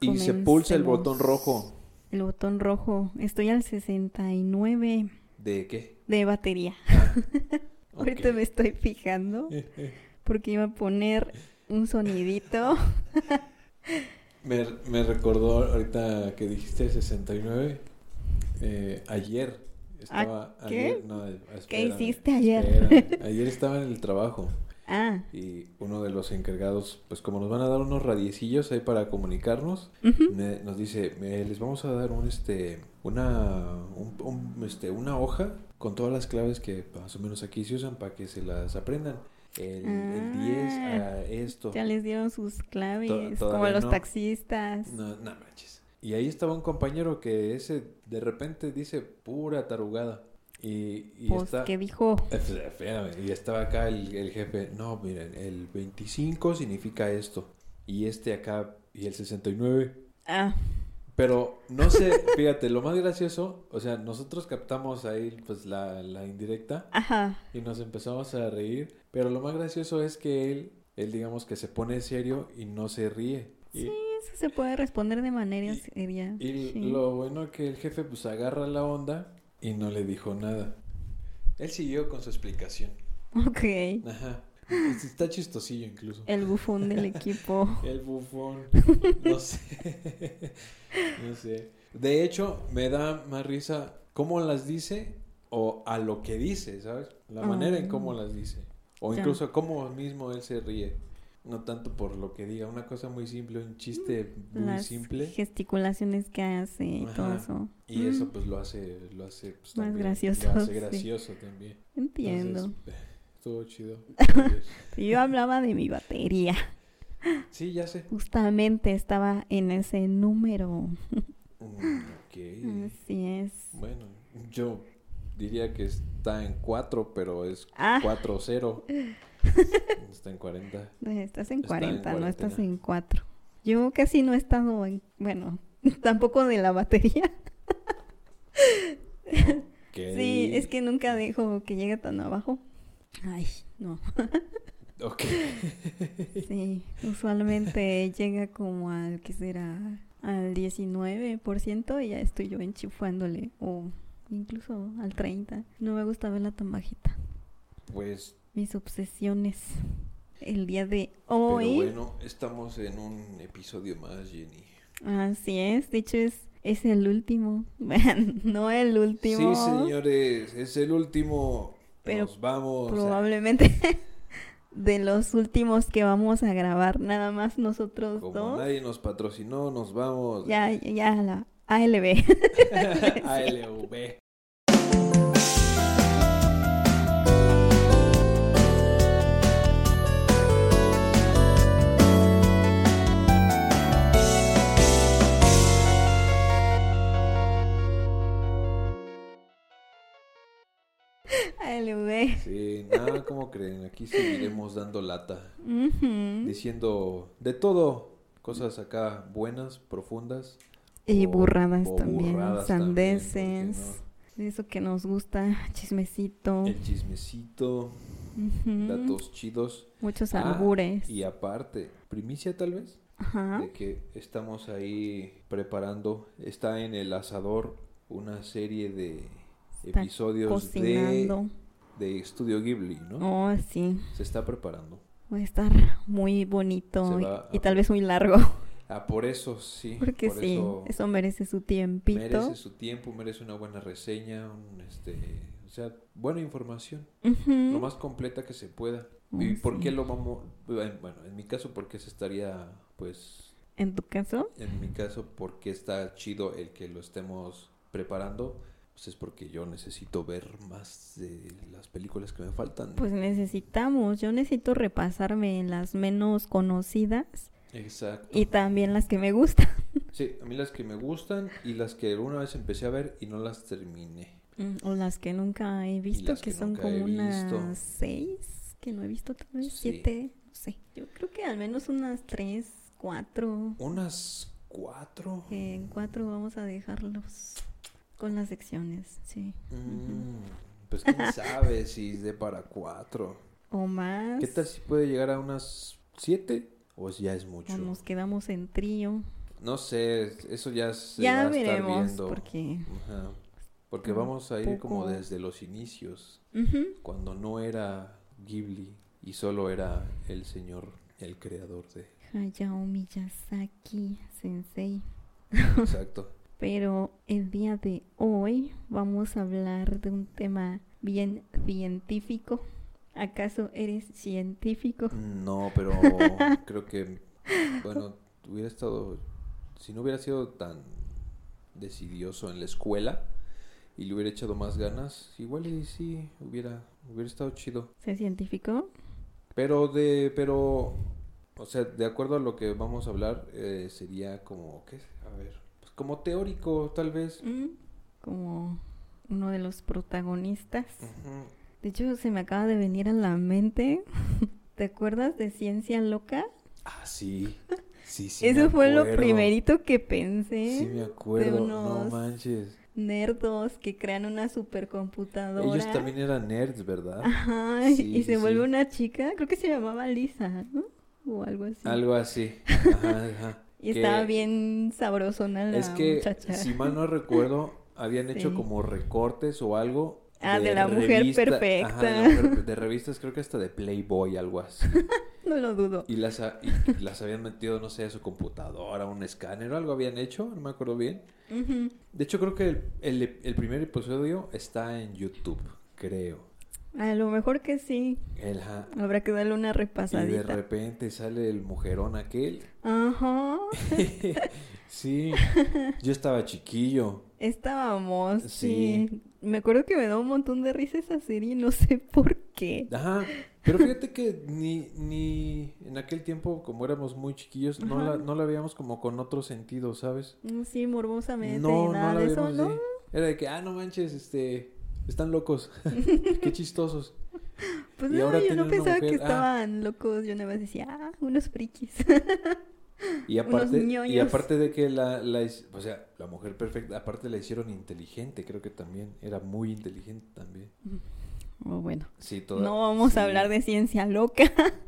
Y se pulsa el botón rojo. El botón rojo. Estoy al 69 ¿De qué? de batería. Ahorita Ok. me estoy fijando porque iba a poner un sonidito. Me, me recordó ahorita que dijiste 69. eh, ayer estaba. ¿Ah, qué? ayer- no, ¿Qué hiciste ayer? Ayer estaba en el trabajo Ah, y uno de los encargados, pues como nos van a dar unos radiecillos ahí para comunicarnos, me- nos dice, "Me- les vamos a dar un este una un- un, este una hoja con todas las claves que más o menos aquí se usan para que se las aprendan. El, el 10 Ah, a esto. ya les dieron sus claves, como todavía los no. taxistas. No, no manches. Y ahí estaba un compañero que ese de repente dice pura tarugada. Y, y pues, está... ¿qué dijo? Espérame, y estaba acá el, el jefe. No, miren, el 25 significa esto. Y este acá, y el 69. Ah, Pero no sé, fíjate, lo más gracioso, o sea, nosotros captamos ahí pues la, la indirecta ajá. y nos empezamos a reír. Pero lo más gracioso es que él, él digamos que se pone serio y no se ríe. Y, Sí, eso se puede responder de manera Y- seria. Y sí. lo bueno que el jefe pues agarra la onda y no le dijo nada. Él siguió con su explicación. Ok. Ajá. Está chistosillo incluso. El bufón del equipo. El bufón. No sé. No sé. De hecho, me da más risa cómo las dice o a lo que dice, ¿sabes? La manera en cómo las dice. O incluso cómo mismo él se ríe. No tanto por lo que diga. Una cosa muy simple, un chiste muy Las simple. gesticulaciones que hace y todo eso. Y eso Mm, pues lo hace, lo hace pues, Más también, gracioso, Lo hace sí. gracioso también. Entiendo. Entonces, estuvo chido. Yo hablaba de mi batería. sí, ya sé. Justamente estaba en ese número. Mm, ok. Así es. Bueno, yo diría que está en 4, pero es Ah. 4-0. está en 40. Estás en Está en 40, no estás en 4. Yo casi no he estado en. Bueno, tampoco de la batería. Ok. Sí, es que nunca dejo que llegue tan abajo. Ay, no. Ok. Sí, usualmente llega como al, ¿qué será? Al 19% y ya estoy yo enchufándole. O incluso al 30%. No me gusta verla tan bajita. Pues, Mis obsesiones. El día de pero hoy. bueno, estamos en un episodio más, Jenny. Así es, de hecho es, es el último. no el último. Sí, señores, es el último. Pero Nos vamos. Probablemente de los últimos que vamos a grabar, nada más nosotros Como dos. nadie nos patrocinó, nos vamos. Ya, ya la ALB. ALV. ALB. Sí, nada, como creen? Aquí seguiremos dando lata. Ujú. Diciendo de todo. Cosas acá buenas, profundas. Y o- burradas o también, burradas también, ¿por qué sandeces. De eso que nos gusta, chismecito. El chismecito, Ujú. datos chidos. Muchos Ah, albures. Y aparte, primicia tal vez, Ajá. de que estamos ahí preparando. Está en el asador una serie de Está episodios Cocinando. de Estudio Ghibli, ¿no? Oh, sí. Se está preparando. Va a estar muy bonito y, y tal vez muy largo. Ah, por eso sí. Porque por sí, eso eso merece su tiempito. merece su tiempo, merece una buena reseña, un, este, o sea, buena información, Ujú. lo más completa que se pueda. Oh, ¿Y por sí. qué lo vamos? Bueno, en mi caso, porque se estaría, pues, En tu caso, en mi caso, porque está chido el que lo estemos preparando, pues es porque yo necesito ver más de las películas que me faltan. pues necesitamos. Yo necesito repasarme las menos conocidas Exacto. y también las que me gustan. Sí, a mí las que me gustan y las que alguna vez empecé a ver y no las terminé. Mm, O las que nunca he visto, que, que son como unas seis que no he visto, tal vez Sí. siete, no sé. Yo creo que al menos unas tres, cuatro. Unas cuatro. En cuatro vamos a dejarlos con las secciones, sí. Mm, pues quién sabe si es de para cuatro. O más. ¿Qué tal si puede llegar a unas siete? O ya es mucho. O nos quedamos en trío. No sé, eso ya se Ya va a veremos, estar viendo. porque- Ajá. Porque vamos a ir como desde los inicios, cuando no era Ghibli y solo era el señor, el creador de... Hayao Miyazaki Sensei. Exacto. Pero el día de hoy vamos a hablar de un tema bien científico. ¿Acaso eres científico? No, pero creo que, bueno, hubiera estado, si no hubiera sido tan decidioso en la escuela y le hubiera echado más ganas, igual y sí, hubiera, hubiera estado chido. ¿Ser científico? Pero de, pero, o sea, de acuerdo a lo que vamos a hablar, eh, sería como, ¿qué? A ver, como teórico, tal vez. Mm, Como uno de los protagonistas. Ujú. De hecho, se me acaba de venir a la mente. ¿Te acuerdas de Ciencia Loca? Ah, sí. Sí, sí. Eso me fue lo primerito que pensé. Sí, me acuerdo. unos- No manches. Nerdos que crean una supercomputadora. Ellos también eran nerds, ¿verdad? Ajá, Sí, y sí, se vuelve una chica, creo que se llamaba Lisa, ¿no? O algo así. Algo así. Ajá, ajá. Y Que- estaba bien sabrosona la Es que, muchacha. si mal no recuerdo, habían hecho Sí. como recortes o algo. Ah, de la mujer perfecta. Ajá, de, la mujer- de revistas, creo que hasta de Playboy, algo así. No lo dudo. Y las, ha- y las habían metido, no sé, a su computadora, un escáner o algo habían hecho, no me acuerdo bien. De hecho, creo que el, el- el primer episodio está en YouTube, creo. A lo mejor que sí. El. Habrá que darle una y de repasadita. repente sale el mujerón aquel. Ajá. sí, yo estaba chiquillo. Estábamos, Sí. sí. Me acuerdo que me da un montón de risa esa serie, no sé por qué. Ajá, pero fíjate que ni, ni en aquel tiempo, como éramos muy chiquillos, no la, no la veíamos como con otro sentido, ¿sabes? Mm, Sí, morbosamente No, y nada no la de eso, ¿no? Era de que, ah, no manches, este, están locos, qué chistosos. Pues Y no, ahora yo tienen no pensaba que ah. estaban locos, yo nada más decía, ah, unos frikis. Y aparte, y aparte de que la, la, o sea, la mujer perfecta, aparte la hicieron inteligente, creo que también, era muy inteligente también. Oh, bueno, Sí, toda, no vamos sí. a hablar de ciencia loca.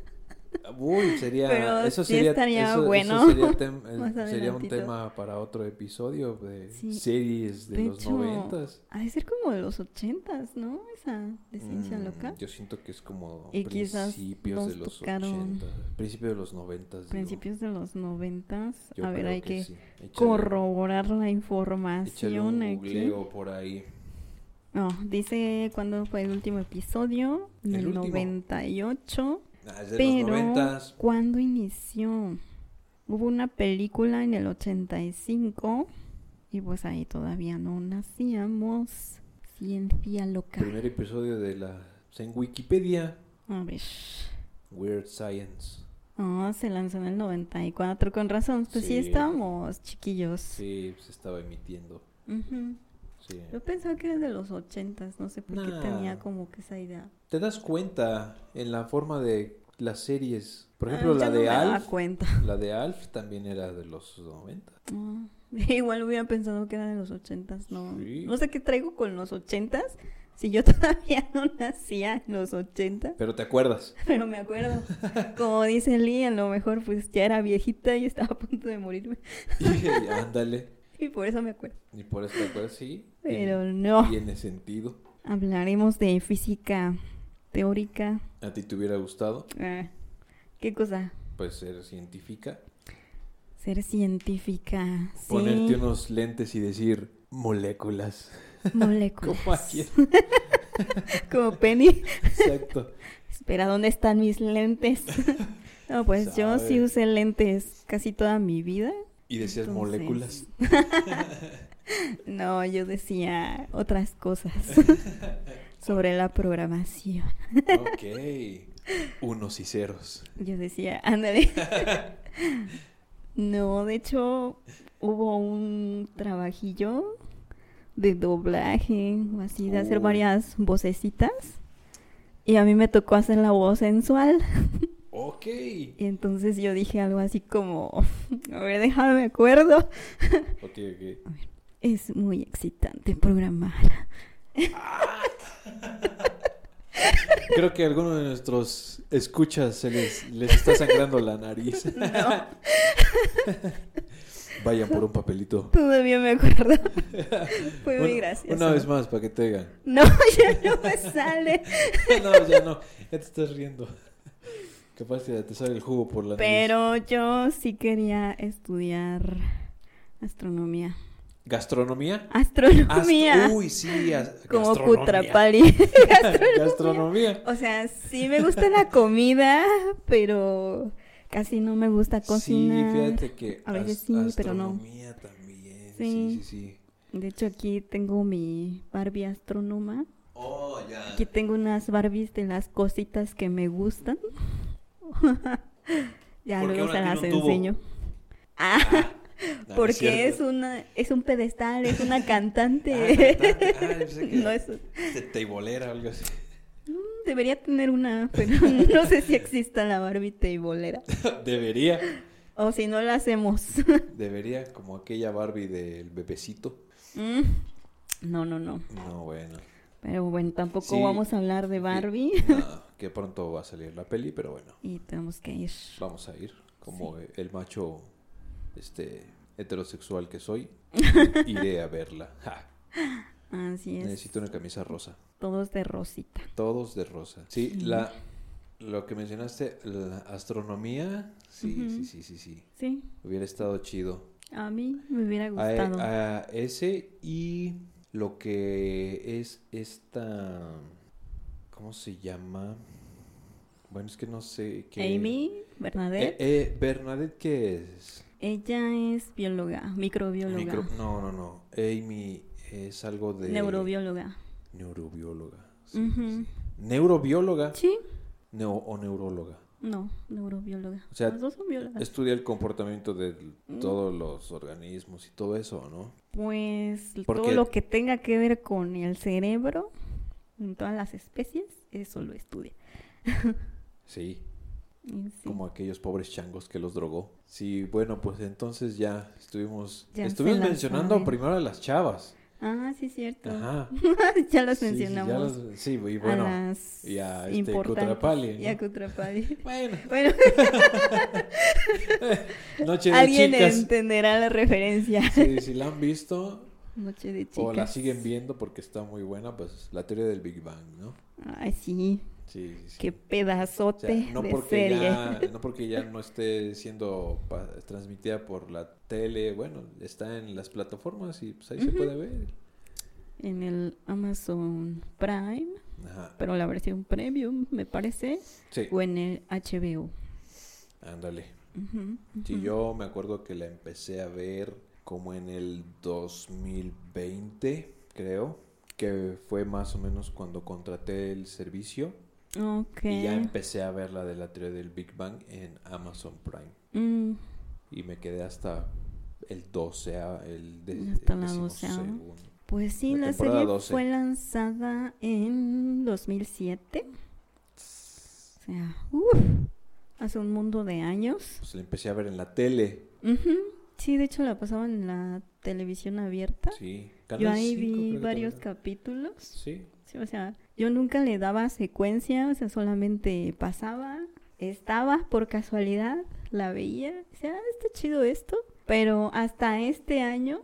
Uy, sería, Pero eso sí sería, estaría eso- eso bueno. sería, tem- sería un tema para otro episodio de Sí. series de, De los noventas. Ha de ser como de los ochentas, ¿no? Esa de ciencia Mm, loca. Yo siento que es como Y principios de los ochentas, principios de los noventas. Principios de los noventas. A ver, hay que, sí. Échale- corroborar la información un aquí. por ahí. No, dice cuándo fue el último episodio. En El el, último. 98. Ah, es de los Pero, noventas. ¿cuándo inició? Hubo una película en el 85 y pues ahí todavía no nacíamos. Ciencia loca. Primer episodio de la... En Wikipedia, A ver. Weird Science. Ah, se lanzó en el 94, con razón. Pues sí, Sí. estábamos chiquillos. Sí, se estaba emitiendo. Ujú. Sí. Yo pensaba que era de los 80, no sé por qué Nah. tenía como que esa idea. Te das cuenta en la forma de las series. Por Ah, ejemplo, yo la no de daba Alf. cuenta. La de Alf también era de los 90. Ah, Igual hubiera pensado que era de los 80, no. Sí. No sé qué traigo con los 80 si yo todavía no nacía en los 80, Pero te acuerdas. pero me acuerdo. Como dice Lee, a lo mejor pues ya era viejita y estaba a punto de morirme ándale. y por eso me acuerdo. Y por eso te acuerdas, sí. Pero no. Tiene sentido. Hablaremos de física teórica. ¿A ti te hubiera gustado? Ah, ¿Qué cosa? Pues ser científica. Ser científica. Sí. Ponerte unos lentes y decir moléculas. Moléculas. Como aquí. Como Penny. Exacto. Espera, ¿dónde están mis lentes? no, pues yo sí usé lentes casi toda mi vida. Y decías Entonces- moléculas. No, yo decía otras cosas sobre la programación. Ok. Unos y ceros. Yo decía, ándale. No, de hecho, hubo un trabajillo de doblaje o así, de hacer Uy. varias vocecitas. Y a mí me tocó hacer la voz sensual. Ok. Y entonces yo dije algo así como, a ver, déjame me acuerdo. Ok, ok. Es muy excitante programar. Creo que a alguno de nuestros escuchas se les, les está sangrando la nariz. Vayan por un papelito. Todavía me acuerdo. Fue muy gracioso. Una vez más, para que te digan. No, ya no me sale. no, ya no. Ya te estás riendo. Capaz que te sale el jugo por la nariz. Pero yo sí quería estudiar astronomía. ¿Gastronomía? Astronomía. Ast- Uy, sí. as- como gastronomía. Cutrapali. Gastronomía. O sea, sí me gusta la comida, pero casi no me gusta cocinar. Sí, fíjate que A veces sí, pero no. astronomía también. Sí, Sí. sí, sí. De hecho, aquí tengo mi Barbie astrónoma. Oh, ya. Aquí tengo unas Barbies de las cositas que me gustan. ya ¿Por qué luego se las enseño. Ah, no porque es una es un pedestal, es una Ah, cantante. Ah, que no es teibolera o algo así. debería tener una, pero no sé si exista la Barbie teibolera Debería. o si no la hacemos. Debería, como aquella Barbie del bebecito. Mm, No, no, no. No, bueno. Pero bueno, tampoco Sí. vamos a hablar de Barbie No, que pronto va a salir la peli, pero bueno, y tenemos que ir. vamos a ir. Como el macho este heterosexual que soy, iré a verla. Ja, Así es. necesito una camisa rosa. Todos de rosita. Todos de rosa. Sí, Sí. la lo que mencionaste, la astronomía, sí, sí, sí, sí, sí. Sí, Hubiera estado chido. a mí me hubiera A, gustado. a ese y lo que es esta ¿cómo se llama? Bueno, es que no sé qué Amy, Eh, Bernadette, eh, Bernadette qué es? ella es bióloga, microbióloga, Micro- No, no, no. Amy es algo de neurobióloga. neurobióloga. sí, Ujú. sí. Neurobióloga Sí, neo- o neuróloga. no, neurobióloga. O sea, dos son biólogas. Estudia el comportamiento de Mm. todos los organismos y todo eso, ¿no? Pues Porque- todo lo que tenga que ver con el cerebro en todas las especies, eso lo estudia. Sí, como aquellos pobres changos que los drogó. Sí, bueno, pues entonces ya estuvimos Ya estuvimos mencionando saben. primero a las chavas. Ah, sí, cierto. Ajá. ya los Sí, sí, ya mencionamos. los- Sí, y bueno. a las y a este. Cutrapali, Y a. Cutrapali. Bueno, Bueno, Noche de alguien Chicas. entenderá la referencia. Sí, si la han visto Noche de chicas. o la siguen viendo porque está muy buena, pues la teoría del Big Bang, ¿no? Ay, sí. Sí, sí, sí. Qué O sea, pedazote no de porque serie. ya no porque ya no esté siendo transmitida por la tele, bueno, está en las plataformas y pues ahí se puede ver. En el Amazon Prime, Ajá. pero la versión premium, me parece. Sí, O en el HBO. ándale. Sí, ujú. yo me acuerdo que la empecé a ver como en el 2020, creo, que fue más o menos cuando contraté el servicio Ok. y ya empecé a ver la de la teoría del Big Bang en Amazon Prime Mm, y me quedé hasta el 12, el, de, Hasta el la decimosegundo. doceava. Pues sí, La la, serie 12. fue lanzada en 2007. O sea, uf, hace un mundo de años. Pues la empecé a ver en la tele. Ujú, Sí, de hecho la pasaban en la televisión abierta. Sí. Yo Canal ahí 5 creo vi varios también. capítulos. Sí. Sí, o sea, yo nunca le daba secuencia, o sea, solamente pasaba, estaba por casualidad, la veía, decía, ah, está chido esto. Pero hasta este año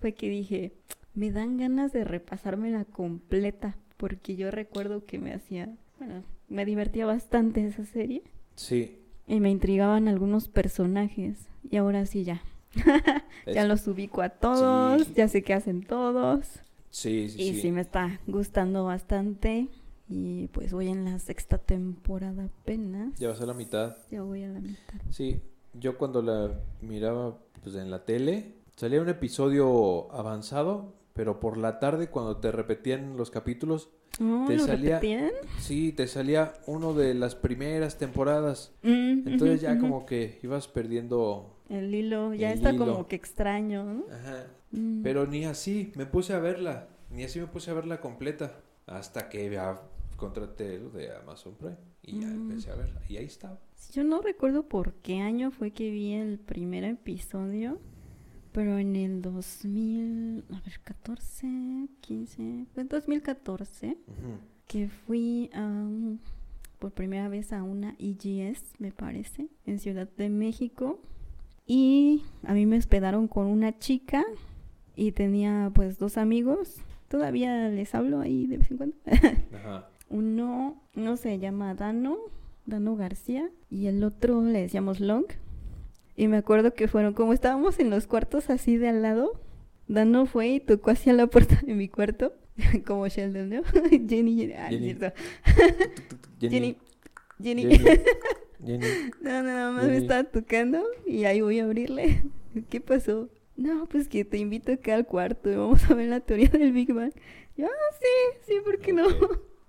fue que dije, me dan ganas de repasármela completa, porque yo recuerdo que me hacía, bueno, me divertía bastante esa serie Sí. y me intrigaban algunos personajes. Y ahora sí ya, ya los ubico a todos, Sí. ya sé qué hacen todos. Sí, sí, Y sí. sí me está gustando bastante. Y pues voy en la sexta temporada apenas. Ya vas a la mitad. Ya voy a la mitad. Sí, yo cuando la miraba pues en la tele, salía un episodio avanzado, pero por la tarde cuando te repetían los capítulos, ¿No Te lo salía- repetían? sí, te salía uno de las primeras temporadas. Mm, Entonces ya como que ibas perdiendo... El hilo, ya el está hilo. como que extraño, ¿no? Ajá. Mm. Pero ni así, me puse a verla, ni así me puse a verla completa, hasta que ya contraté lo de Amazon Prime y ya Mm. empecé a verla. Y ahí estaba. Yo no recuerdo por qué año fue que vi el primer episodio. Pero en el 2000, a ver, 14, 15, fue en 2014. Ujú. que fui a un- por primera vez a una EGS, me parece, en Ciudad de México. Y a mí me hospedaron con una chica y tenía pues dos amigos. Todavía les hablo ahí de vez en cuando. Ajá. Uno, no se llama Dano, Dano García, y el otro le decíamos Long. Y me acuerdo que fueron, como estábamos en los cuartos así de al lado, Dano fue y tocó hacia la puerta de mi cuarto, como Sheldon, ¿no? Jenny, Jenny, ah, es Jenny. cierto. Jenny. Jenny, Jenny. Jenny. No, no, nada más me estaba tocando y ahí voy a abrirle. ¿Qué pasó? No, pues que te invito acá al cuarto y vamos a ver la teoría del Big Bang. Yo, ah, sí, sí, ¿por qué no?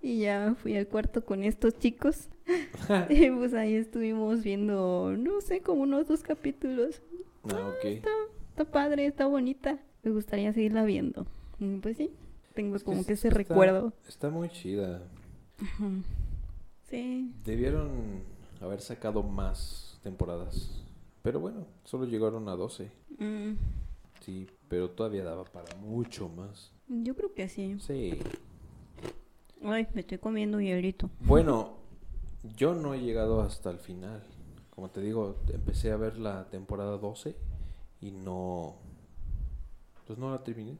Y ya fui al cuarto con estos chicos. y pues ahí estuvimos viendo, no sé, como unos dos capítulos. Ah, ok. Está, está padre, está bonita. Me gustaría seguirla viendo. Y pues sí, tengo Es como que es- ese está- recuerdo. Está muy chida. Ujú. Sí, Debieron haber sacado más temporadas. Pero bueno, solo llegaron a 12. mm, Sí, pero todavía daba para mucho más. yo creo que sí. Sí. Ay, me estoy comiendo hielito. Bueno, yo no he llegado hasta el final. Como te digo, empecé a ver la temporada 12 y no... Pues no la terminé.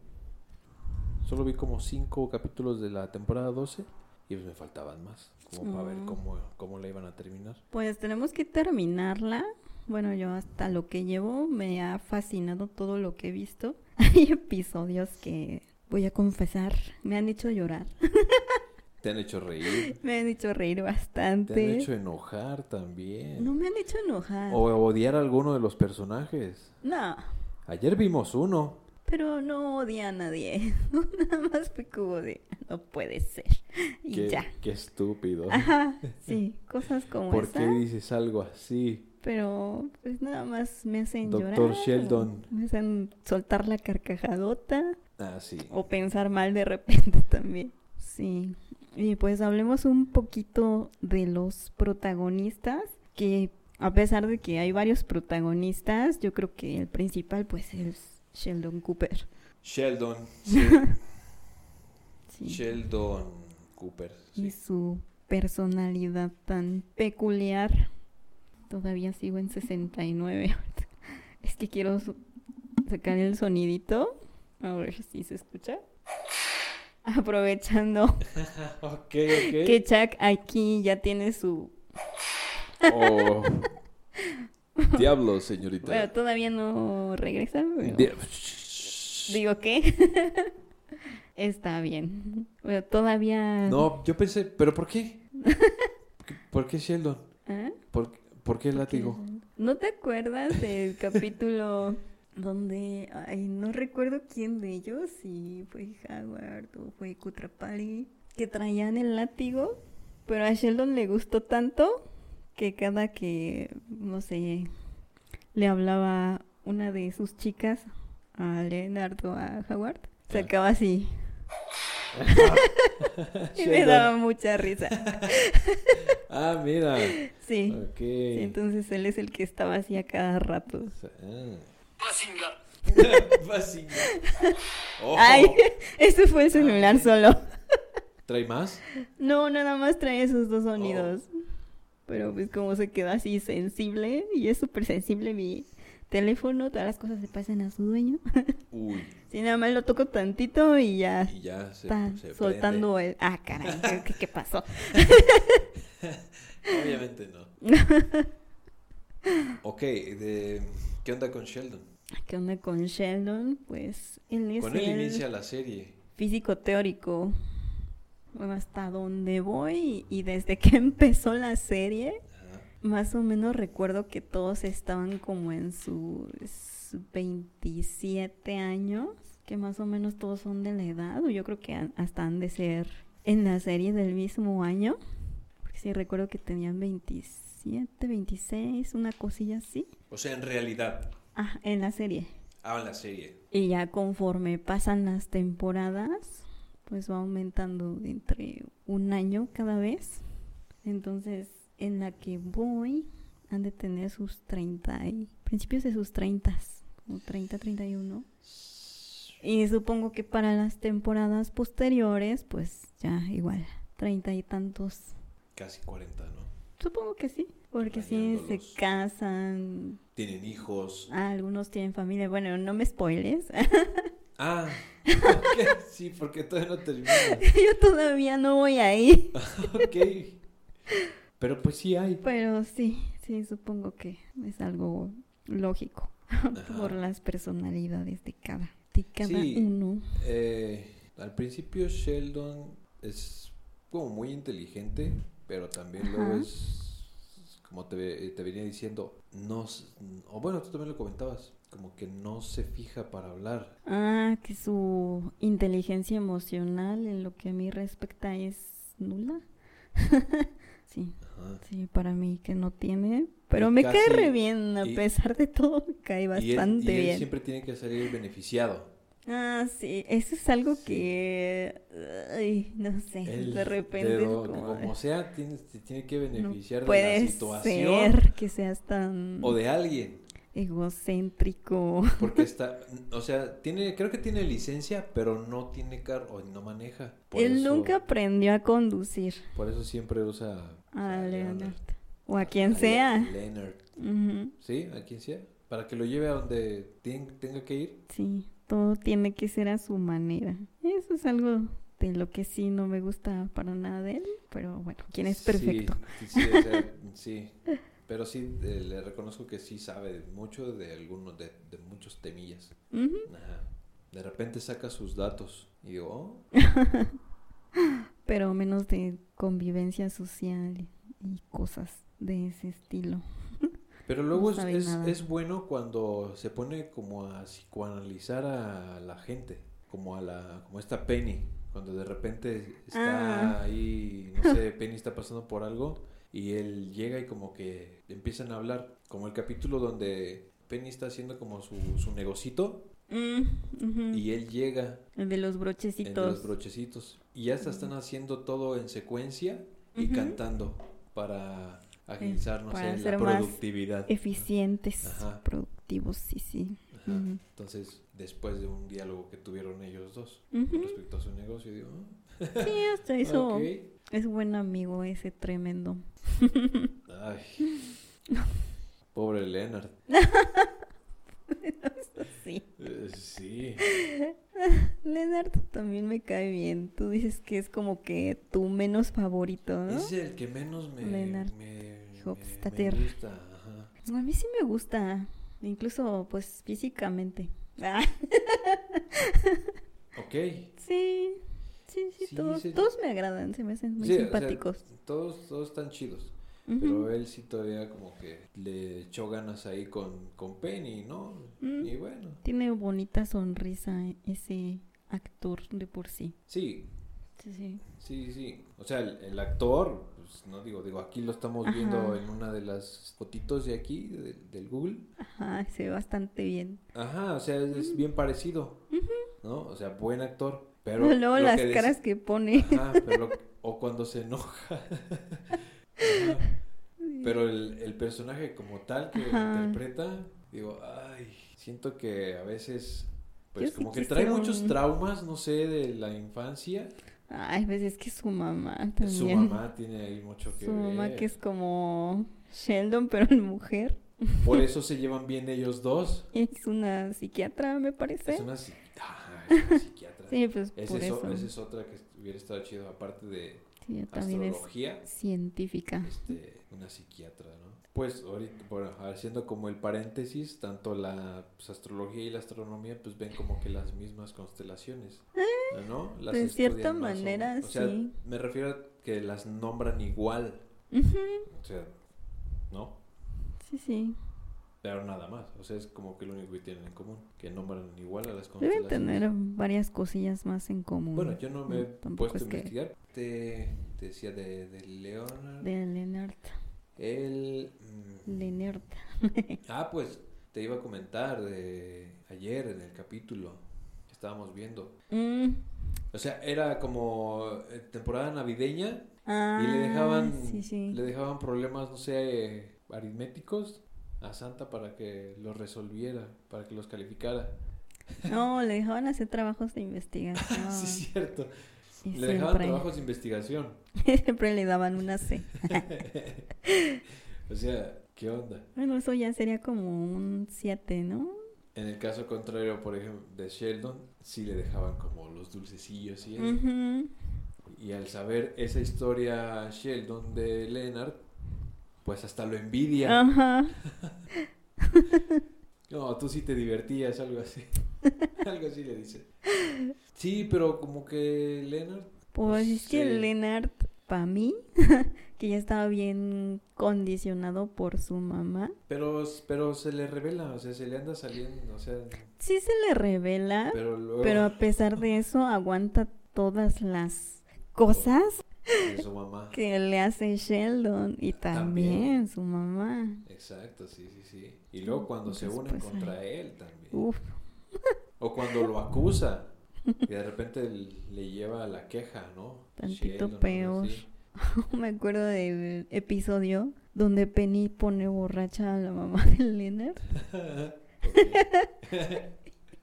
Solo vi como 5 capítulos de la temporada 12 y pues me faltaban más. Como para ver Mm. cómo, cómo la iban a terminar. Pues tenemos que terminarla. Bueno, yo hasta lo que llevo me ha fascinado todo lo que he visto. Hay episodios que voy a confesar, me han hecho llorar, Te han hecho reír. me han hecho reír Te bastante. han hecho enojar también. No me han hecho enojar. O odiar a alguno de los personajes. No, Ayer vimos uno. Pero no odia a nadie. Nada más fue como de, no puede ser. Y Qué, ya. qué estúpido. Ajá, sí, cosas como ¿Por esa. qué dices algo así? Pero pues nada más me hacen Doctor llorar. o Sheldon. Me hacen soltar la carcajadota. Ah, sí. O pensar mal de repente también. Sí. Y pues hablemos un poquito de los protagonistas, que a pesar de que hay varios protagonistas, yo creo que el principal pues es Sheldon Cooper. Sheldon. sí. Sí. Sheldon Cooper. Y su personalidad tan peculiar. Todavía sigo en 69. Es que quiero sacar el sonidito. A ver si se escucha. Aprovechando ok, ok. que Chuck aquí ya tiene su... Oh. Diablo, señorita. Bueno, todavía no regresa. pero- Digo que está bien. Bueno, todavía... No, yo pensé, ¿pero por qué? ¿Por qué Sheldon? ¿Ah? ¿Por, por qué látigo? ¿No te acuerdas del capítulo donde, ay, no recuerdo quién de ellos, si fue Howard o fue Kutrapali, que traían el látigo, pero a Sheldon le gustó tanto que cada que, no sé, le hablaba una de sus chicas, a Leonardo, a Howard, Ah. sacaba así y me daba mucha risa. Ah, mira. Sí. Entonces él es el que estaba así a cada rato. Ah. Ojo. Ay, ese fue el celular solo. ¿Trae más? No, nada más trae esos dos sonidos. Oh. Pero pues como se quedó así sensible, y es súper sensible mi teléfono, todas las cosas se pasan a su dueño. Uy. Si nada más lo toco tantito y ya Y ya se, está se soltando el... Ah, caray, ¿qué, pasó? Obviamente no. ok, de... ¿qué onda con Sheldon? ¿Qué onda con Sheldon? Pues él es Con él el inicia la serie. físico teórico. Bueno, hasta donde voy y desde que empezó la serie, Ajá. Más o menos recuerdo que todos estaban como en sus 27 años, que más o menos todos son de la edad, o yo creo que han- hasta han de ser en la serie del mismo año, porque sí recuerdo que tenían 27, 26, una cosilla así. O sea, en realidad. Ah, en la serie. Ah, en la serie. Y ya conforme pasan las temporadas, pues va aumentando de entre un año cada vez. Entonces, en la que voy, han de tener sus 30 y principios de sus 30, como 30, 31. Y supongo que para las temporadas posteriores, pues ya igual, 30 y tantos. Casi 40, ¿no? Supongo que sí, porque sí se casan, tienen hijos. Ah, algunos tienen familia. Bueno, no me spoiles. Ah, sí, porque todavía no termina. Yo todavía no voy ahí. ok. Pero pues sí hay. Pero sí, sí, supongo que es algo lógico por las personalidades de cada, de cada Sí. uno. Eh, al principio Sheldon es como muy inteligente, pero también luego Ajá. es, como te, te venía diciendo, no, o bueno, tú también lo comentabas, como que no se fija para hablar. Ah, que su inteligencia emocional en lo que a mí respecta es nula. sí, Ajá. sí, para mí que no tiene. Pero Y me cae re bien, a y- pesar de todo, me cae Y él, bastante y él bien. siempre tiene que salir beneficiado. Ah, sí, eso es algo Sí. que, ay, no sé, de repente es do- como, como sea, tiene, tiene que no beneficiar de la puede situación ser que seas tan o de alguien. Egocéntrico. Porque está, o sea, tiene, creo que tiene licencia, pero no tiene carro, no maneja. Por Él eso- nunca aprendió a conducir Por eso siempre usa a a Leonard. O a quien a sea. Leonard. Sí, a quien sea. Para que lo lleve a donde tenga que ir. Sí, todo tiene que ser a su manera. Eso es algo de lo que sí no me gusta para nada de él, pero bueno, quien es Sí, perfecto. Sí, o sea, sí. Pero sí, eh, le reconozco que sí sabe mucho de algunos, de, de muchos temillas. Ajá. De repente saca sus datos y digo, oh, Pero menos de convivencia social y cosas de ese estilo. Pero luego No es, es bueno cuando se pone como a psicoanalizar a la gente, como a la, como esta Penny, cuando de repente está Ah. ahí, no sé, Penny está pasando por algo y él llega y como que empiezan a hablar, como el capítulo donde Penny está haciendo como su, su negocito Mm, y él llega El de los brochecitos. los brochecitos y ya hasta están haciendo todo en secuencia y cantando para agilizar, no para sé, la productividad. Eficientes, Ajá. productivos, sí, sí. Ajá. Entonces, después de un diálogo que tuvieron ellos dos respecto a su negocio, digo, Sí, hasta eso es buen amigo ese tremendo. Ay, pobre Leonard. Sí. Eh, sí, Leonardo también me cae bien. Tú dices que es como que tu menos favorito, ¿no? es el que menos me, Leonard me, me- Hofstadter. me gusta. Ajá. A mí sí me gusta, incluso pues físicamente. Ok, sí, sí, sí, Sí, todos, sí. todos me agradan, se me hacen muy Sí, o sea, simpáticos. todos, todos están chidos. Pero él sí todavía como que le echó ganas ahí con, con Penny, ¿no? Mm. Y bueno, Tiene bonita sonrisa ese actor de por sí. sí, Sí, sí. Sí, sí. O sea, el, el actor, pues no digo, digo, aquí lo estamos viendo en una de las fotitos de aquí, de- del Google. Ajá, se ve bastante bien. Ajá, o sea, es, es bien parecido, ¿no? O sea, buen actor. Pero Luego las que caras que pone. Ajá, pero lo- o cuando se enoja. Pero el, el personaje como tal que Ajá. interpreta, digo, ay, siento que a veces, pues Yo sí como que trae muchos traumas, no sé, de la infancia. Ay, pues es que su mamá también. Su mamá tiene ahí mucho que Su mamá ver. que es como Sheldon, pero en mujer. Por eso se llevan bien ellos dos. Es una psiquiatra, me parece. Es una, ah, es una psiquiatra. Sí, pues Esa por es, eso. esa es otra que hubiera estado chido, aparte de Sí, es astrología, científica. este, una psiquiatra, ¿no? Pues ahorita, bueno, haciendo como el paréntesis, tanto la pues, astrología y la astronomía, pues ven como que las mismas constelaciones, ¿no? Las de cierta o- manera, o sea, sí. me refiero a que las nombran igual, o sea, ¿no? Sí, sí. Nada más, o sea, es como que lo único que tienen en común, que nombran igual a las Deben constelaciones. tener varias cosillas más en común. Bueno, yo no me he Mm, tampoco puesto a es que- investigar. Te, te decía de, de Leonard. De Leonard. Mm, Leonard. ah, pues te iba a comentar de ayer en el capítulo que estábamos viendo. Mm, O sea, era como eh, temporada navideña Ah, y le dejaban, Sí, sí. le dejaban problemas, no sé, aritméticos a Santa para que los resolviera, para que los calificara. No, le dejaban hacer trabajos de investigación. sí, es cierto. Le dejaban trabajos de investigación. siempre le daban una C. O sea, ¿Qué onda? Bueno, eso ya sería como un 7, ¿no? En el caso contrario, por ejemplo, de Sheldon, sí le dejaban como los dulcecillos y eso. Y al saber esa historia Sheldon de Leonard, pues hasta lo envidia. Ajá. No, tú sí te divertías, algo así. algo así le dice. Sí, pero como que Leonard... Pues es que. Leonard, para mí, que ya estaba bien condicionado por su mamá, Pero, pero se le revela, o sea, se le anda saliendo, o sea... sí se le revela, Pero luego pero a pesar de eso aguanta todas las cosas de su mamá. que le hace Sheldon y también, También. su mamá. Exacto, sí, sí, sí. Y luego cuando se unen pues, contra ay. él también. Uf, O cuando lo acusa. Y de repente le lleva la queja, ¿no? Tantito Sheldon, peor. me acuerdo del episodio donde Penny pone borracha a la mamá de Leonard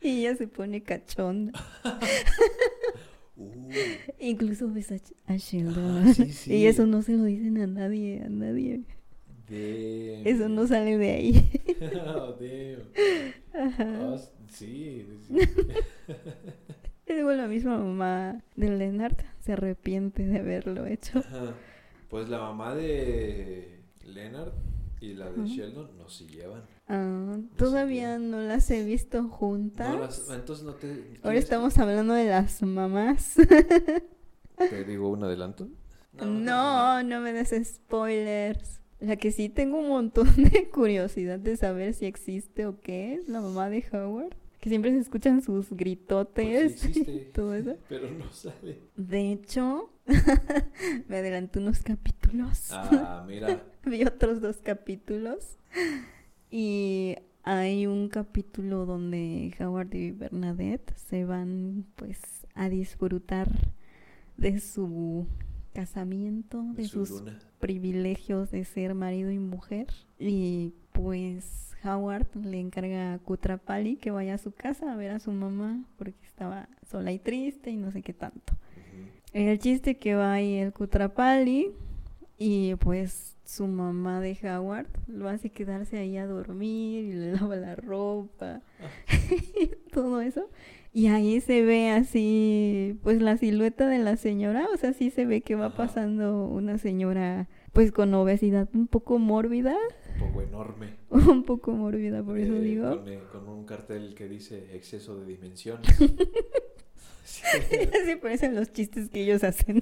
y ella se pone cachonda. Uh, Incluso ves a, a Sheldon. Ah, sí, sí. Y eso no se lo dicen a nadie, a nadie. damn. Eso no sale de ahí. Oh, damn. Ajá. Ah, sí, sí. Y luego la misma mamá de Leonard se arrepiente de haberlo hecho. Ajá. Pues la mamá de Leonard y la de. Sheldon no se llevan. Ah, todavía no las he visto juntas. No las- entonces no te... Ahora ¿quieres estamos hablando de las mamás. ¿Te digo un adelanto? No, no me des spoilers. La que sí tengo un montón de curiosidad de saber si existe o qué es la mamá de Howard. Que siempre se escuchan sus gritotes Pues sí existe. y todo eso. Pero no sale. De hecho, me adelanté unos capítulos. Ah, mira. Vi otros dos capítulos. Y hay un capítulo donde Howard y Bernadette se van pues a disfrutar de su casamiento, de su sus luna. privilegios de ser marido y mujer. Y pues Howard le encarga a Kutrapali que vaya a su casa a ver a su mamá porque estaba sola y triste y no sé qué tanto. El chiste que va ahí el Kutrapali y pues su mamá de Howard lo hace quedarse ahí a dormir y le lava la ropa todo eso. Y ahí se ve así, pues la silueta de la señora, o sea, sí se ve que va Ajá. pasando una señora pues con obesidad un poco mórbida, Un poco enorme. un poco mórbida, por eso Eh, digo. Con, eh, con un cartel que dice exceso de dimensiones. Sí. Parecen los chistes que ellos hacen.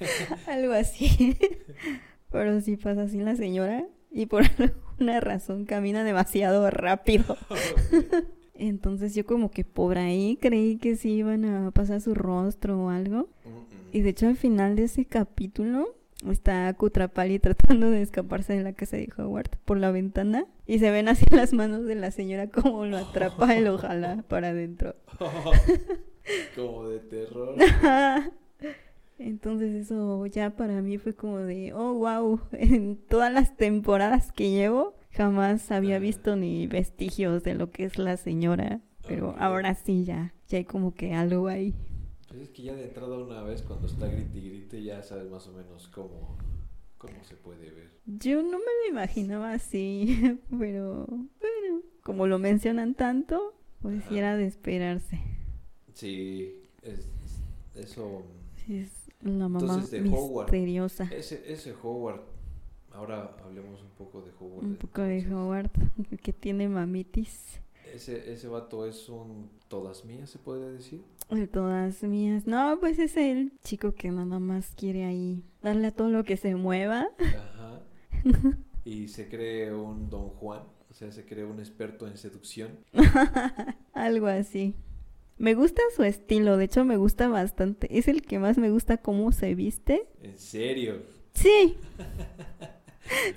Algo así. Pero sí pasa así la señora y por alguna razón camina demasiado rápido. Entonces yo como que por ahí creí que sí iban a pasar su rostro o algo. Y de hecho al final de ese capítulo está Kutrapali tratando de escaparse de la casa de Howard por la ventana y se ven así las manos de la señora como lo atrapa y lo jala para adentro. Como de terror. Entonces eso ya para mí fue como de, oh, wow, en todas las temporadas que llevo jamás había visto ni vestigios de lo que es la señora, pero Ok. ahora sí ya, ya hay como que algo ahí. Pues es que ya de entrada una vez cuando está grite y grite ya sabes más o menos cómo, cómo se puede ver. Yo no me lo imaginaba así, pero bueno, como lo mencionan tanto, pues Ajá. era de esperarse. Sí, es, eso... Sí, es la mamá Entonces, de Howard. misteriosa. Ese, ese Howard, ahora hablemos un poco de Howard. Un poco de. Howard, que tiene mamitis. Ese, ese vato es un todas mías, se puede decir. De todas mías. No, pues es el chico que nada más quiere ahí darle a todo lo que se mueva. Ajá. Y se cree un Don Juan, o sea, se cree un experto en seducción. Algo así. Me gusta su estilo, de hecho me gusta bastante. Es el que más me gusta cómo se viste. En serio. Sí.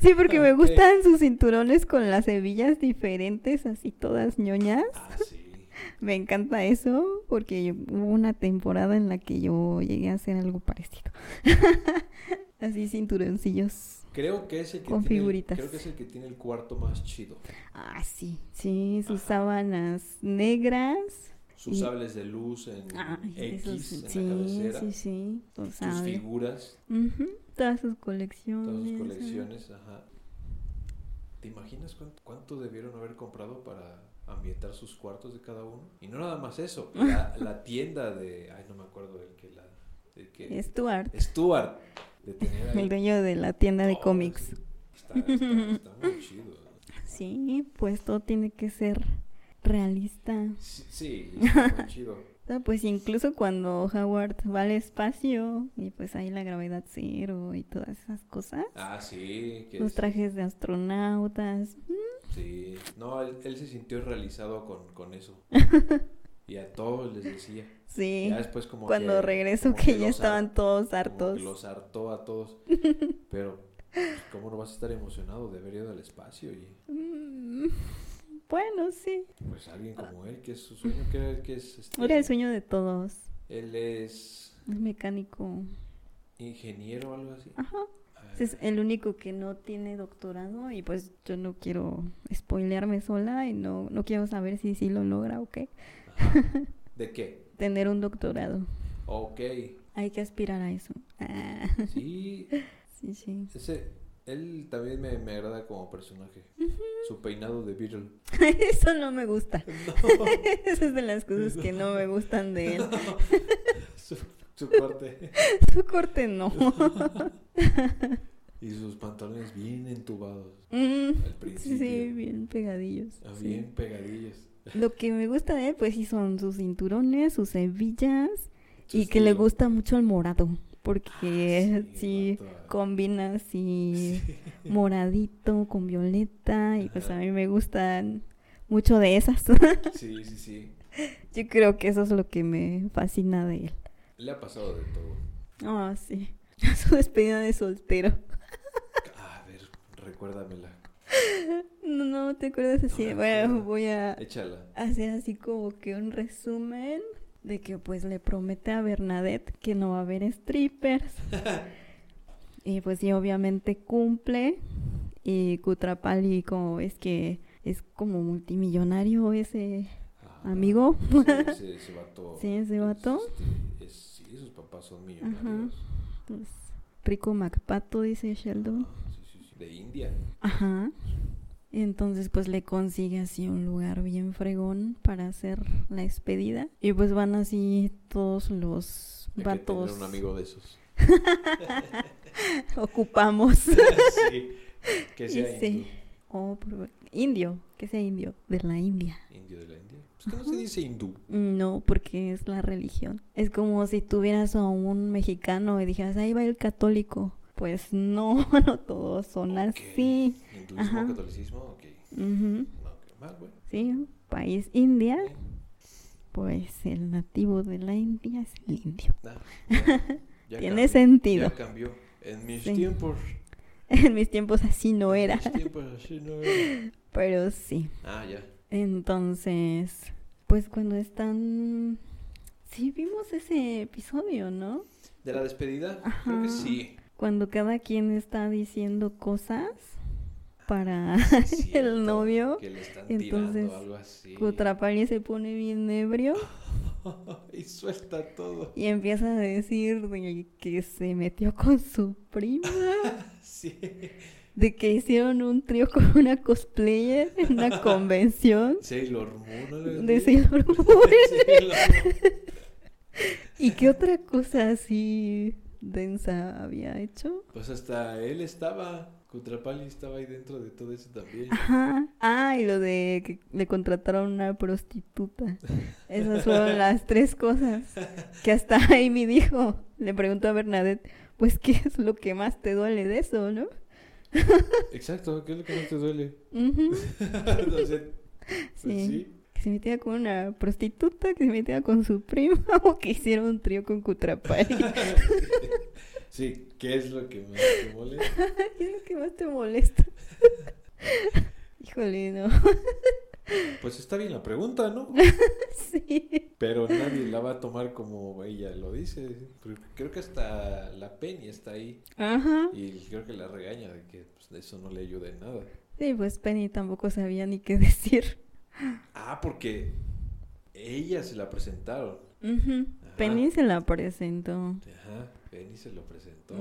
Sí, porque me gustan sus cinturones con las hebillas diferentes, así todas ñoñas. Ah, sí. Me encanta eso, porque hubo una temporada en la que yo llegué a hacer algo parecido. así cinturoncillos. Creo que es el que Con tiene, figuritas. Creo que es el que tiene el cuarto más chido. Ah, sí, sí, sus Ajá. sábanas negras. Sus sables de luz en Ay, X esos- en la cabecera. sí, sí, sus Sus sables. figuras, Todas sus colecciones. todas sus colecciones, ajá. ¿Te imaginas cuánto, cuánto debieron haber comprado para ambientar sus cuartos de cada uno? Y no nada más eso, la, la tienda de... Ay, no me acuerdo el que la... El que, Stuart, Stuart. De tener ahí el dueño de la tienda de todo, cómics. Está, está, está muy chido. Sí, pues todo tiene que ser realista. Sí, sí, está muy chido. Pues incluso cuando Howard va al espacio y pues ahí la gravedad cero y todas esas cosas. Ah, sí. Que Los sí, trajes de astronautas. Sí. No, él, él se sintió realizado con, con eso. Y a todos les decía. Sí. Ya después como Cuando que- como que ya estaban todos hartos. los hartó a todos. Pero, pues, ¿cómo no vas a estar emocionado de haber ido al espacio? Y Mm, Bueno, sí. pues alguien como él, que es su sueño, que, que es... Este, Era el sueño de todos. Él es Es mecánico. ingeniero o algo así. Ajá. Ah, Es el único que no tiene doctorado y pues yo no quiero spoilearme sola y no, no quiero saber si sí lo logra o qué. ajá. ¿De qué? Tener un doctorado. Ok. Hay que aspirar a eso. Ah, Sí, sí, sí. ese... Él también me, me agrada como personaje. Su peinado de Beatle. Eso no me gusta. No. Esa es de las cosas que no me gustan de él. su, su corte. Su corte no. Y sus pantalones bien entubados. Mm, Al sí, principio. sí, bien pegadillos. Ah, sí. Bien pegadillos. Lo que me gusta de él, pues sí, son sus cinturones, sus hebillas Su y que le gusta mucho el morado. Porque Ah, sí, sí, combina así Sí. moradito con violeta y pues a mí me gustan mucho de esas. Sí, sí, sí. Yo creo que eso es lo que me fascina de él. Le ha pasado de todo. Ah, sí. Su despedida de soltero. A ver, recuérdamela. No, no te acuerdas así. No bueno, voy a Échala. hacer así como que un resumen de que pues le promete a Bernadette que no va a haber strippers. y pues sí, obviamente cumple. Y Kutrapali como es que es como multimillonario ese Ajá. amigo. Sí, ese, vato. Sí, ese vato. este, es- sí, sus papás son millonarios. Pues, rico Macpato, dice Sheldon. Sí, sí, sí. De India. Ajá. Entonces pues le consigue así un lugar bien fregón para hacer la despedida. Y pues van así todos los Hay que vatos. tener un amigo de esos. Ocupamos. sí. Que sea sí. hindú. Oh, por- indio, que sea indio, de la India. Indio de la India. Pues que no se dice hindú. No, porque es la religión. Es como si tuvieras a un mexicano y dijeras, ahí va el católico. Pues no, no todos son así. Hinduismo, Ajá. catolicismo, ok. No, ok. Más bueno. Sí, país India. Pues el nativo de la India es el indio. Nah, ya- ya Tiene cambió, sentido. Ya cambió. En mis Sí. tiempos. En mis tiempos así no en era, mis tiempos así no era. pero sí. Ah, ya. Entonces, pues cuando están... Sí, vimos ese episodio, ¿no? ¿De la despedida? Creo que sí. Cuando cada quien está diciendo cosas para el novio. Que le están Entonces, algo así. Se pone bien ebrio y suelta todo. y empieza a decir de que se metió con su prima. Sí. De que hicieron un trío con una cosplayer en una convención Sailor Moon. de Sailor Moon. Sailor Moon. ¿Y qué otra cosa así densa había hecho? Pues hasta él estaba. Kutrapali estaba ahí dentro de todo eso también. Ajá. Ah, y lo de que le contrataron una prostituta. Esas fueron las tres cosas que hasta Amy dijo. Le preguntó a Bernadette, pues, ¿qué es lo que más te duele de eso, no? Exacto, ¿qué es lo que más te duele? Ujú. Entonces, pues Sí. sí. Que se metiera con una prostituta, que se metiera con su prima o que hiciera un trío con Kutrapali. Sí, ¿qué es lo que más te molesta? ¿Qué es lo que más te molesta? Híjole, no. Pues está bien la pregunta, ¿no? Sí. Pero nadie la va a tomar como ella lo dice. Creo que hasta la Penny está ahí. Ajá. Y creo que la regaña de que pues, eso no le ayuda en nada. Sí, pues Penny tampoco sabía ni qué decir. Ah, porque ella se la presentaron. Penny se la presentó. Ajá, Penny se lo presentó.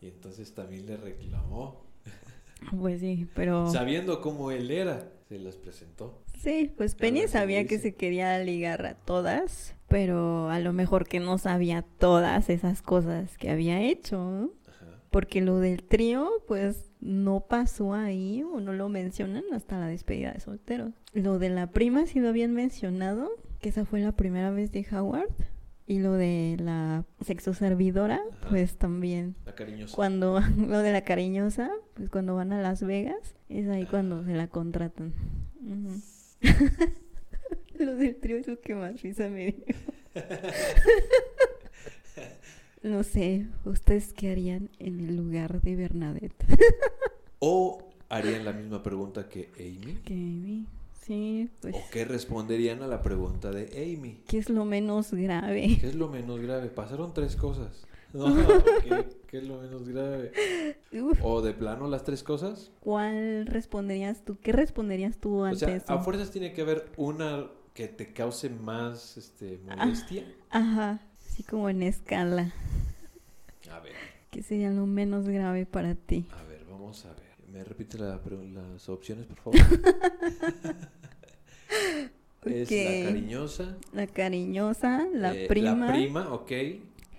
Y entonces también le reclamó. Pues sí, pero... Sabiendo cómo él era, se las presentó. Sí, pues Penny sabía que se quería ligar a todas, pero a lo mejor que no sabía todas esas cosas que había hecho, porque lo del trío, pues no pasó ahí o no lo mencionan hasta la despedida de solteros. Lo de la prima sí lo habían mencionado, que esa fue la primera vez de Howard, y lo de la sexo servidora, Ajá. pues también. La cariñosa. Cuando lo de la cariñosa, pues cuando van a Las Vegas, es ahí cuando se la contratan. Lo del trío es lo que más risa me dio. no sé, ¿ustedes qué harían en el lugar de Bernadette? O harían la misma pregunta que Amy. Que Amy, sí, pues, ¿O qué responderían a la pregunta de Amy? ¿qué es lo menos grave? ¿Qué es lo menos grave? Pasaron tres cosas. No, ¿qué, qué es lo menos grave? Uf, ¿O de plano las tres cosas? ¿Cuál responderías tú? ¿Qué responderías tú O ante sea, eso? a fuerzas tiene que haber una que te cause más este, molestia. Ajá, así como en escala. A ver, ¿Qué sería lo menos grave para ti? a ver, vamos a ver. ¿Me repite la las opciones, por favor? Es la cariñosa, La cariñosa, la eh, prima, la prima, ok.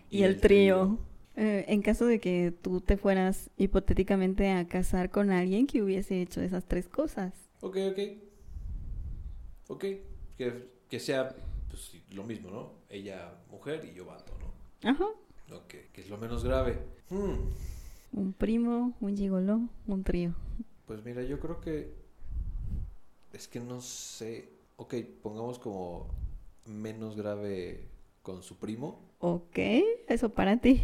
y, el trío. Eh, en caso de que tú te fueras hipotéticamente a casar con alguien que hubiese hecho esas tres cosas. Ok, ok. Ok. Que, que sea pues, lo mismo, ¿no? Ella mujer y yo vato, ¿no? Ajá. Ok, que es lo menos grave. Hmm, Un primo, un gigoló, un trío. Pues mira, yo creo que es que no sé. Ok, pongamos como menos grave con su primo, Ok, eso para ti.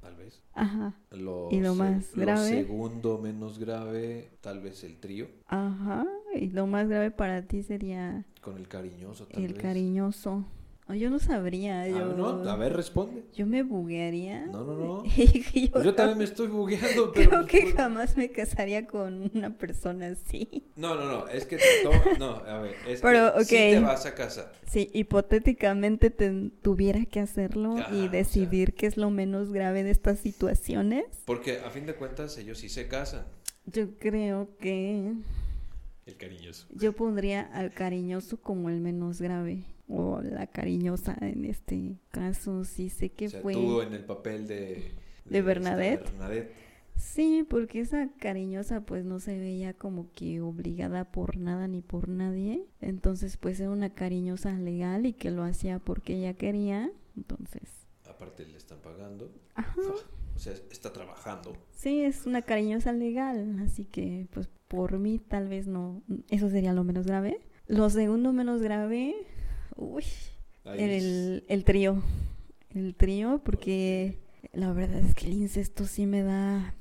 tal vez. Ajá, Lo, ¿Y lo más lo grave? segundo menos grave, tal vez el trío, ajá. Y lo más grave para ti sería con el cariñoso, tal el vez. cariñoso. Oh, yo no sabría. Ah, Yo, no, a ver, responde. yo me buguearía. No, no, no. Yo Pues yo también me estoy bugueando, pero... Creo pues, que jamás me casaría con una persona así. No, no, no, es que... to- No, a ver, es Pero, que sí ok. te vas a casar. Si hipotéticamente te- tuviera que hacerlo Ajá, y o decidir qué es lo menos grave de estas situaciones, Porque a fin de cuentas ellos sí se casan. yo creo que El cariñoso. yo pondría al cariñoso como el menos grave. O la cariñosa en este caso, sí sé que o sea, fue... tú en el papel de... ¿De Bernadette? Bernadette. Sí, porque esa cariñosa pues no se veía como que obligada por nada ni por nadie. Entonces pues era una cariñosa legal y que lo hacía porque ella quería. Entonces, Aparte le están pagando. ajá. O sea, está trabajando. Sí, es una cariñosa legal, así que pues por mí tal vez no, eso sería lo menos grave. Lo segundo menos grave, uy, el, el trío. El trío, porque la verdad es que el incesto sí me da...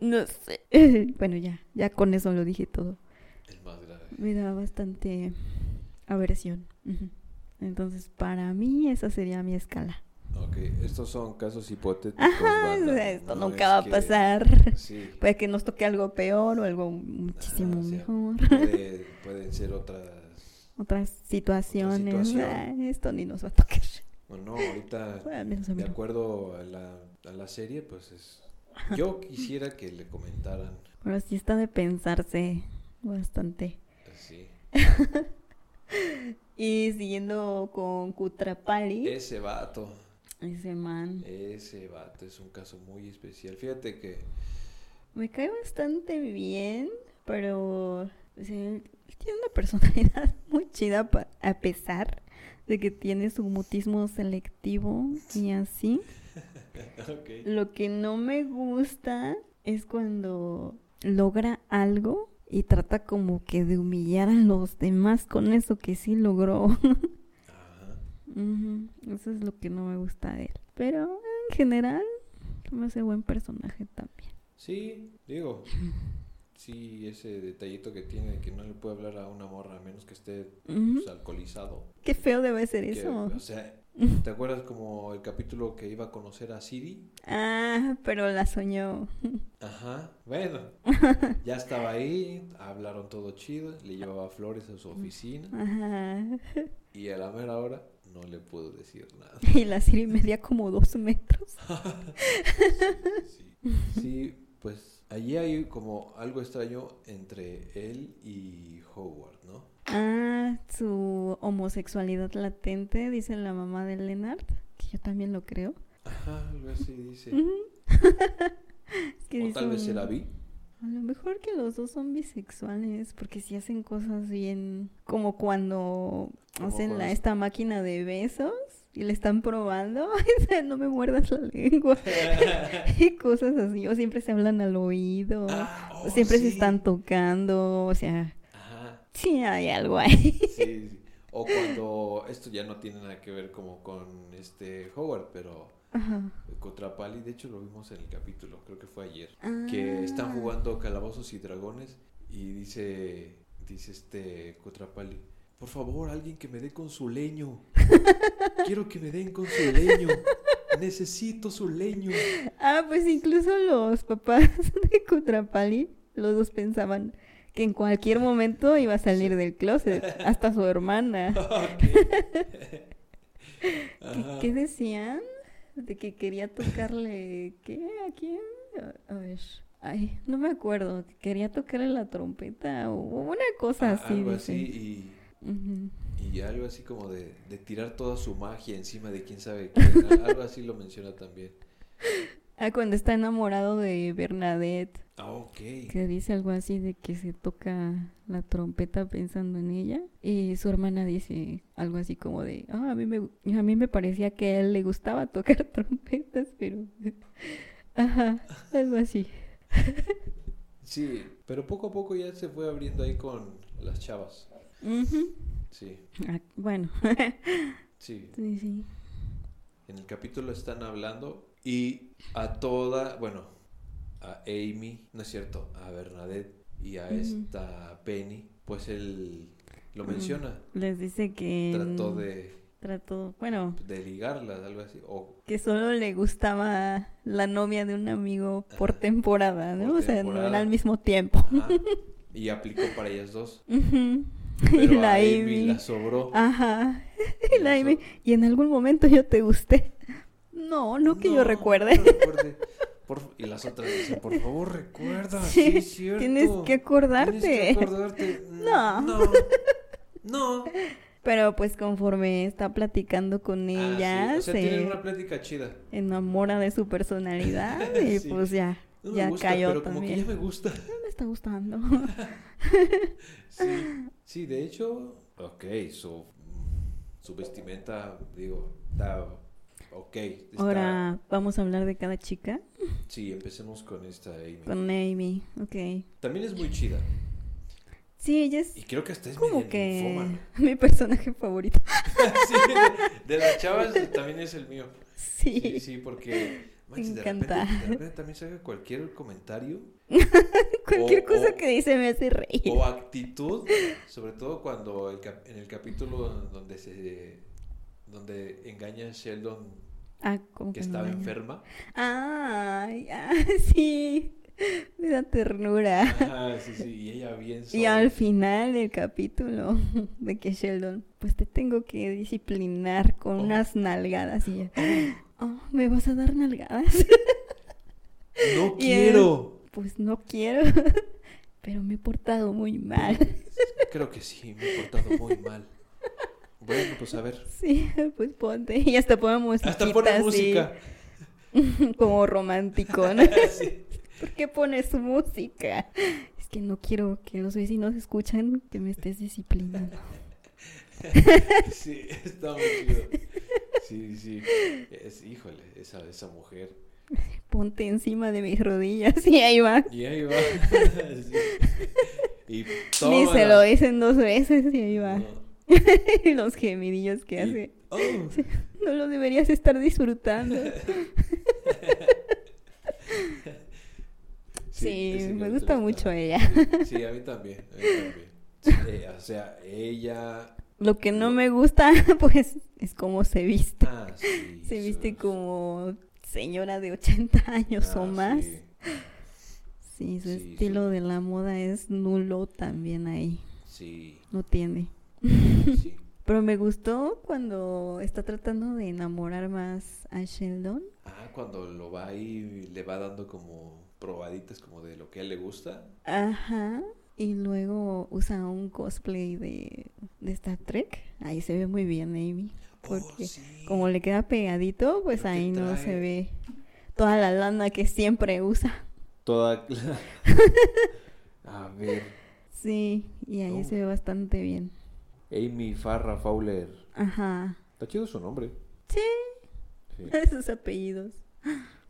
No sé. Bueno, ya, ya con eso lo dije todo. el más grave. Me da bastante aversión. Entonces, para mí esa sería mi escala. Ok, estos son casos hipotéticos. Ajá, o sea, esto no nunca es va a que- pasar. Sí. Puede que nos toque algo peor o algo muchísimo Ajá, o sea, mejor. puede- pueden ser otras... Otras situaciones. situación. ah, esto ni nos va a tocar. Bueno, no, ahorita, Bueno, de acuerdo a la, a la serie, pues es... Yo quisiera que le comentaran Pero sí está de pensarse bastante. así. Y siguiendo con Kutrapali, Ese vato, ese man, ese vato es un caso muy especial. Fíjate que... me cae bastante bien, pero o sea, él tiene una personalidad muy chida pa- a pesar de que tiene su mutismo selectivo y así. Lo que no me gusta es cuando logra algo y trata como que de humillar a los demás con eso que sí logró. Eso es lo que no me gusta de él. Pero en general, me hace buen personaje también. Sí, digo, sí, ese detallito que tiene que no le puede hablar a una morra a menos que esté pues, alcoholizado. Qué feo debe ser Que, eso. o sea, ¿te acuerdas como el capítulo que iba a conocer a Siri? Ah, pero la soñó. Ajá, bueno, ya estaba ahí, hablaron todo chido, le llevaba flores a su oficina Ajá. y a la mera hora no le pudo decir nada. Y la Siri medía como dos metros. Sí, sí, pues allí hay como algo extraño entre él y Howard, ¿no? Ah, su homosexualidad latente, dice la mamá de Leonard, que yo también lo creo. Ajá, algo así dice. Ujú. Es que o tal vez un- será bi. A lo mejor que los dos son bisexuales, porque si hacen cosas bien, como cuando hacen la, esta máquina de besos y le están probando, no me muerdas la lengua y cosas así, o siempre se hablan al oído, Ah, oh, siempre se están tocando, o sea, Ajá, sí hay algo ahí. sí, sí. O cuando esto ya no tiene nada que ver como con este Howard, pero Ajá. Cotrapali, de hecho lo vimos en el capítulo, creo que fue ayer, que están Ah. jugando calabozos y dragones y dice, dice este Cotrapali, por favor, alguien que me dé con su leño. Quiero que me den con su leño. Necesito su leño. Ah, pues incluso los papás de Kutrapali, los dos pensaban que en cualquier momento iba a salir del closet, hasta su hermana. ¿Qué, Ajá. qué decían? De que quería tocarle, ¿qué? ¿A quién? A, ver, ay, no me acuerdo, que quería tocarle la trompeta o una cosa Ah, así. algo dice. así y, y algo así como de, de tirar toda su magia encima de quién sabe quién. Al- Algo así lo menciona también. Ah, cuando está enamorado de Bernadette. Ah, ok. que dice algo así de que se toca la trompeta pensando en ella y su hermana dice algo así como de ah a mí me a mí me parecía que a él le gustaba tocar trompetas pero ajá algo así Sí, pero poco a poco ya se fue abriendo ahí con las chavas. Sí, Ah, bueno sí. sí sí En el capítulo están hablando y a toda, bueno, a Amy, no es cierto, a Bernadette y a esta Penny, pues él lo Mm. menciona. les dice que Trató de, trató bueno de ligarlas, algo así. O que solo le gustaba la novia de un amigo por Ajá. temporada no Por o sea no era al mismo tiempo ajá, y aplicó para ellas dos. Pero y la a Amy Amy la sobró. Ajá. Y la. Amy, y en algún momento yo te gusté. No, no que yo No, recuerde. no recuerde. Por- y las otras dicen, por favor, recuerda. Sí, Sí, es cierto. Tienes que acordarte. Tienes que acordarte. No. No. No. Pero pues conforme está platicando con Ah, ella, sí. O sea, tienen se una plática chida. enamora de su personalidad y Sí. pues ya, No ya gusta, cayó pero como que también. ya me gusta. Me está gustando. Sí, sí, de hecho, ok, su, su vestimenta, digo, está ok. está- Ahora vamos a hablar de cada chica Sí, empecemos con esta Amy. con Amy. Ok. También es muy chida. Sí, ella es Y creo que hasta es como que ninfómana. mi personaje favorito. sí, de, de las chavas también es el mío. Sí. Sí, sí, porque manches, de, encanta. repente, de repente también saca cualquier comentario Cualquier O- cosa o- que dice me hace reír. o actitud, sobre todo cuando el cap- en el capítulo donde se donde engaña a Sheldon Ah, que estaba enferma. Ah, sí. Me da ternura. Ajá, sí, sí, y ella bien Y sobria. al final del capítulo de que Sheldon, pues te tengo que disciplinar con Oh. unas nalgadas y ella, oh, ¿me vas a dar nalgadas? No Y él- quiero. Pues no quiero, pero me he portado muy mal. Creo que sí, me he portado muy mal. Bueno, pues a ver. Sí, pues ponte. Y hasta podemos Hasta pone música. como romántico, ¿no? Sí. ¿Por qué pones música? Es que no quiero que los vecinos escuchen que me estés disciplinando. Sí, está muy chido. Sí, sí. Es, híjole, esa, esa mujer. Ponte encima de mis rodillas y ahí va. Y ahí va. Sí. Y Ni se lo dicen dos veces y ahí va. No. los gemidillos que hace. oh, No lo deberías estar disfrutando. Sí, me gusta mucho ella. Sí, a mí también. A mí también. Sí, eh, o sea, ella. Lo que no me gusta, pues, es cómo se viste. Ah, sí. Se viste como señora de 80 años ah, o más. sí, Sí, su estilo de la moda es nulo también ahí. Sí, No tiene. Sí. Pero me gustó cuando está tratando de enamorar más a Sheldon. Ah, cuando lo va y le va dando como probaditas como de lo que a él le gusta. Ajá. Y luego usa un cosplay de, de Star Trek. Ahí se ve muy bien Amy. Porque Oh, sí. como le queda pegadito, pues Creo ahí no se ve toda la lana que siempre usa. Toda... a ver, Sí, y ahí Oh. se ve bastante bien. Amy Farrah Fowler. Ajá. Está chido su nombre. Sí, Sí. esos apellidos.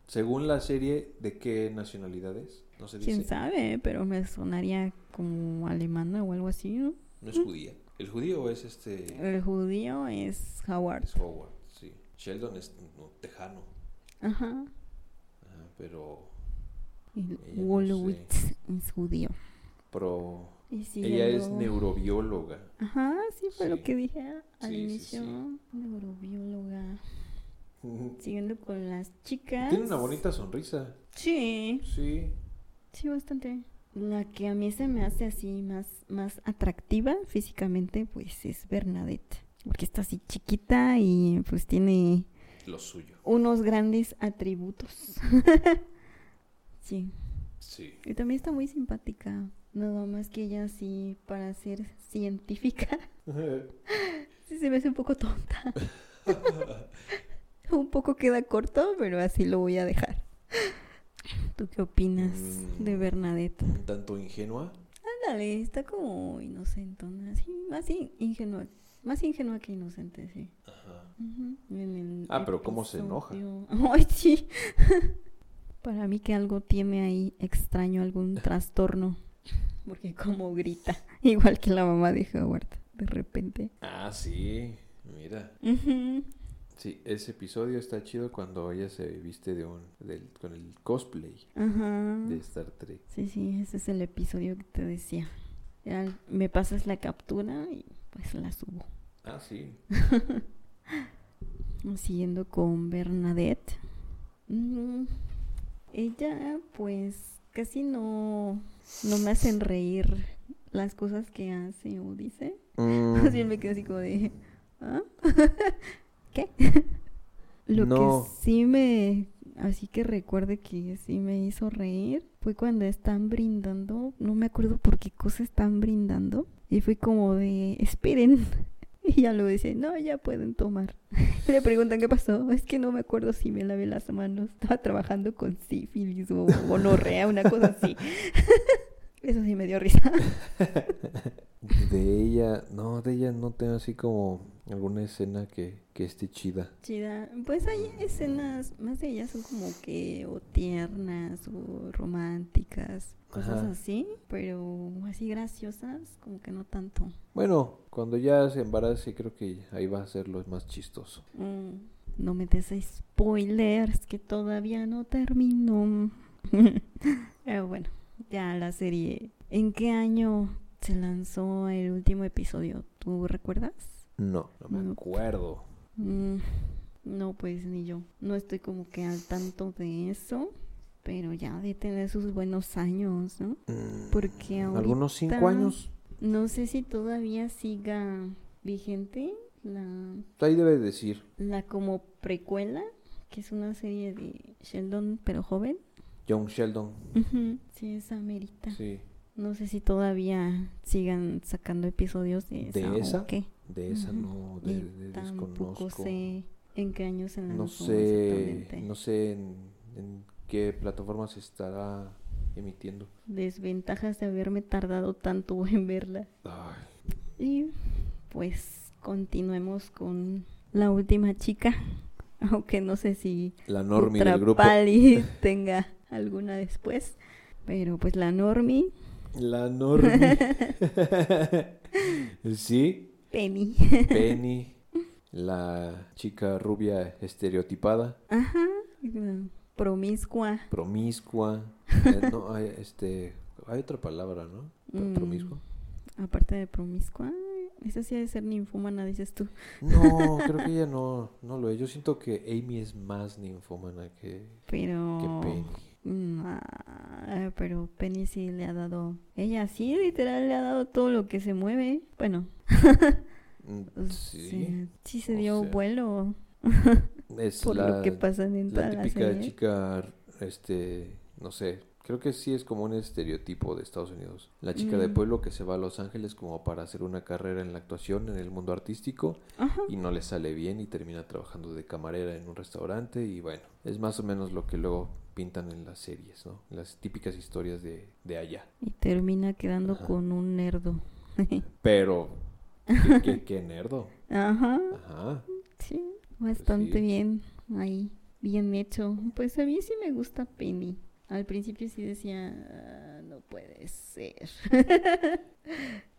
Según la serie, ¿de qué nacionalidad es? No se dice. Quién sabe, pero me sonaría como alemana o algo así, ¿no? No es judía. El judío es este... El judío es Howard. Es Howard, sí. Sheldon es no, tejano. Ajá. Ah, pero... No Wolowitz es judío. Pero... Y Ella es neurobióloga. Ajá, sí fue Sí. lo que dije al Sí, inicio. sí. Neurobióloga. Siguiendo con las chicas. Tiene una bonita sonrisa. Sí, Sí. sí, bastante. La que a mí se me hace así más, más atractiva físicamente, pues es Bernadette. Porque está así chiquita y pues tiene Lo suyo. unos grandes atributos. sí. Sí. Y también está muy simpática. Nada más que ella sí, para ser científica, sí se me hace un poco tonta. un poco queda corto, pero así lo voy a dejar. ¿Tú qué opinas Mm. de Bernadette? Un tanto ingenua. Ándale, está como inocentona, así, más in- ingenua, más ingenua que inocente, sí. Ajá. Ujú, en el Ah, pero ¿cómo se enoja? Ay, sí. Para mí que algo tiene ahí extraño, algún trastorno. Porque como grita, igual que la mamá de Howard, de repente. Ah, sí. Mira. Sí, ese episodio está chido cuando ella se viste de un del, con el cosplay Ajá. de Star Trek. Sí, sí, ese es el episodio que te decía. Ya me pasas la captura y pues la subo. Ah, sí. Siguiendo con Bernadette. Mm, ella, pues, casi no, no me hacen reír las cosas que hace o dice. Más bien me quedo así como de. ¿Ah? ¿Qué? Lo No. que sí me. Así que recuerde que sí me hizo reír fue cuando están brindando. No me acuerdo por qué cosa están brindando. Y fue como de. Esperen. Y ya lo dice, no, ya pueden tomar. Le preguntan qué pasó. Es que no me acuerdo si me lavé las manos. Estaba trabajando con sífilis o gonorrea, una cosa así. Eso sí me dio risa. De ella, no, de ella no tengo así como alguna escena que, que esté chida. Chida. Pues hay escenas, más de ellas son como que o tiernas o románticas, cosas Ajá. así, pero así graciosas, como que no tanto. Bueno, cuando ya se embarace creo que ahí va a ser lo más chistoso. Mm, no me des spoilers que todavía no termino. pero bueno, ya la serie. ¿En qué año se lanzó el último episodio? ¿Tú recuerdas? No, no me No. acuerdo. Mm, no, pues ni yo. No estoy como que al tanto de eso. Pero ya de tener sus buenos años, ¿no? Mm, Porque ¿Algunos cinco ahorita- años? No sé si todavía siga vigente la, Ahí debe decir. la como precuela, que es una serie de Sheldon, pero joven. John Sheldon. Sí, esa merita. Sí. No sé si todavía sigan sacando episodios de esa. ¿De o esa? qué. De esa Ujú. no, de, Y de- tampoco desconozco. sé en qué año se lanzó No sé, no sé en, en qué plataforma se estará emitiendo. Desventajas de haberme tardado tanto en verla. Ay, Y pues continuemos con la última chica. Aunque no sé si la normie otra del grupo. Pali tenga alguna después. Pero pues la Normie, La normie. sí, Penny. Penny, la chica rubia estereotipada, Ajá. Promiscua. promiscua. Eh, no, hay, este, hay otra palabra, ¿no? Mm. Promiscua. Aparte de promiscua, esa sí ha de ser ninfómana, dices tú. No, creo que ella no, no lo es. Yo siento que Amy es más ninfómana que, Pero. que Penny. Ah, pero Penny sí le ha dado. Ella sí, literal, le ha dado todo lo que se mueve. Bueno, Mm, Sí, sí, sí se o dio sea, vuelo es por la, lo que pasa en la típica chica, este, no sé, creo que sí es como un estereotipo de Estados Unidos. La chica de Mm. pueblo que se va a Los Ángeles como para hacer una carrera en la actuación, en el mundo artístico, Ajá. y no le sale bien y termina trabajando de camarera en un restaurante y bueno, es más o menos lo que luego pintan en las series, ¿no? Las típicas historias de, de allá. Y termina quedando Ajá. con un nerdo. Pero, qué, qué- qué nerdo. Ajá. Ajá. Sí, bastante sí. bien ahí, bien hecho. Pues a mí sí me gusta Penny. Al principio sí decía, "Ah, no puede ser.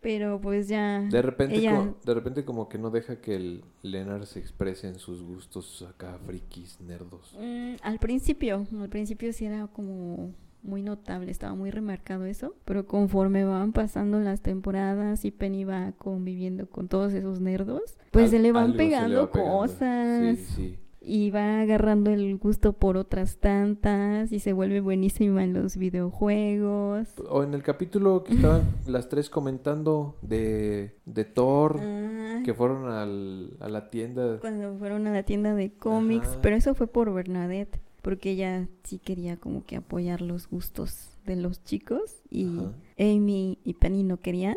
Pero pues ya. De repente, ella- como, de repente como que no deja que el Leonard se exprese en sus gustos acá frikis, nerdos. Mm, al principio, al principio sí era como muy notable, estaba muy remarcado eso, pero conforme van pasando las temporadas y Penny va conviviendo con todos esos nerdos, pues Al- se le van le pegando cosas. Sí, sí. y va agarrando el gusto por otras tantas y se vuelve buenísima en los videojuegos. O en el capítulo que estaban las tres comentando de, de Thor, Ah, que fueron al, a la tienda. cuando fueron a la tienda de cómics, Ajá. pero eso fue por Bernadette, porque ella sí quería como que apoyar los gustos de los chicos y Ajá. Amy y Penny no querían,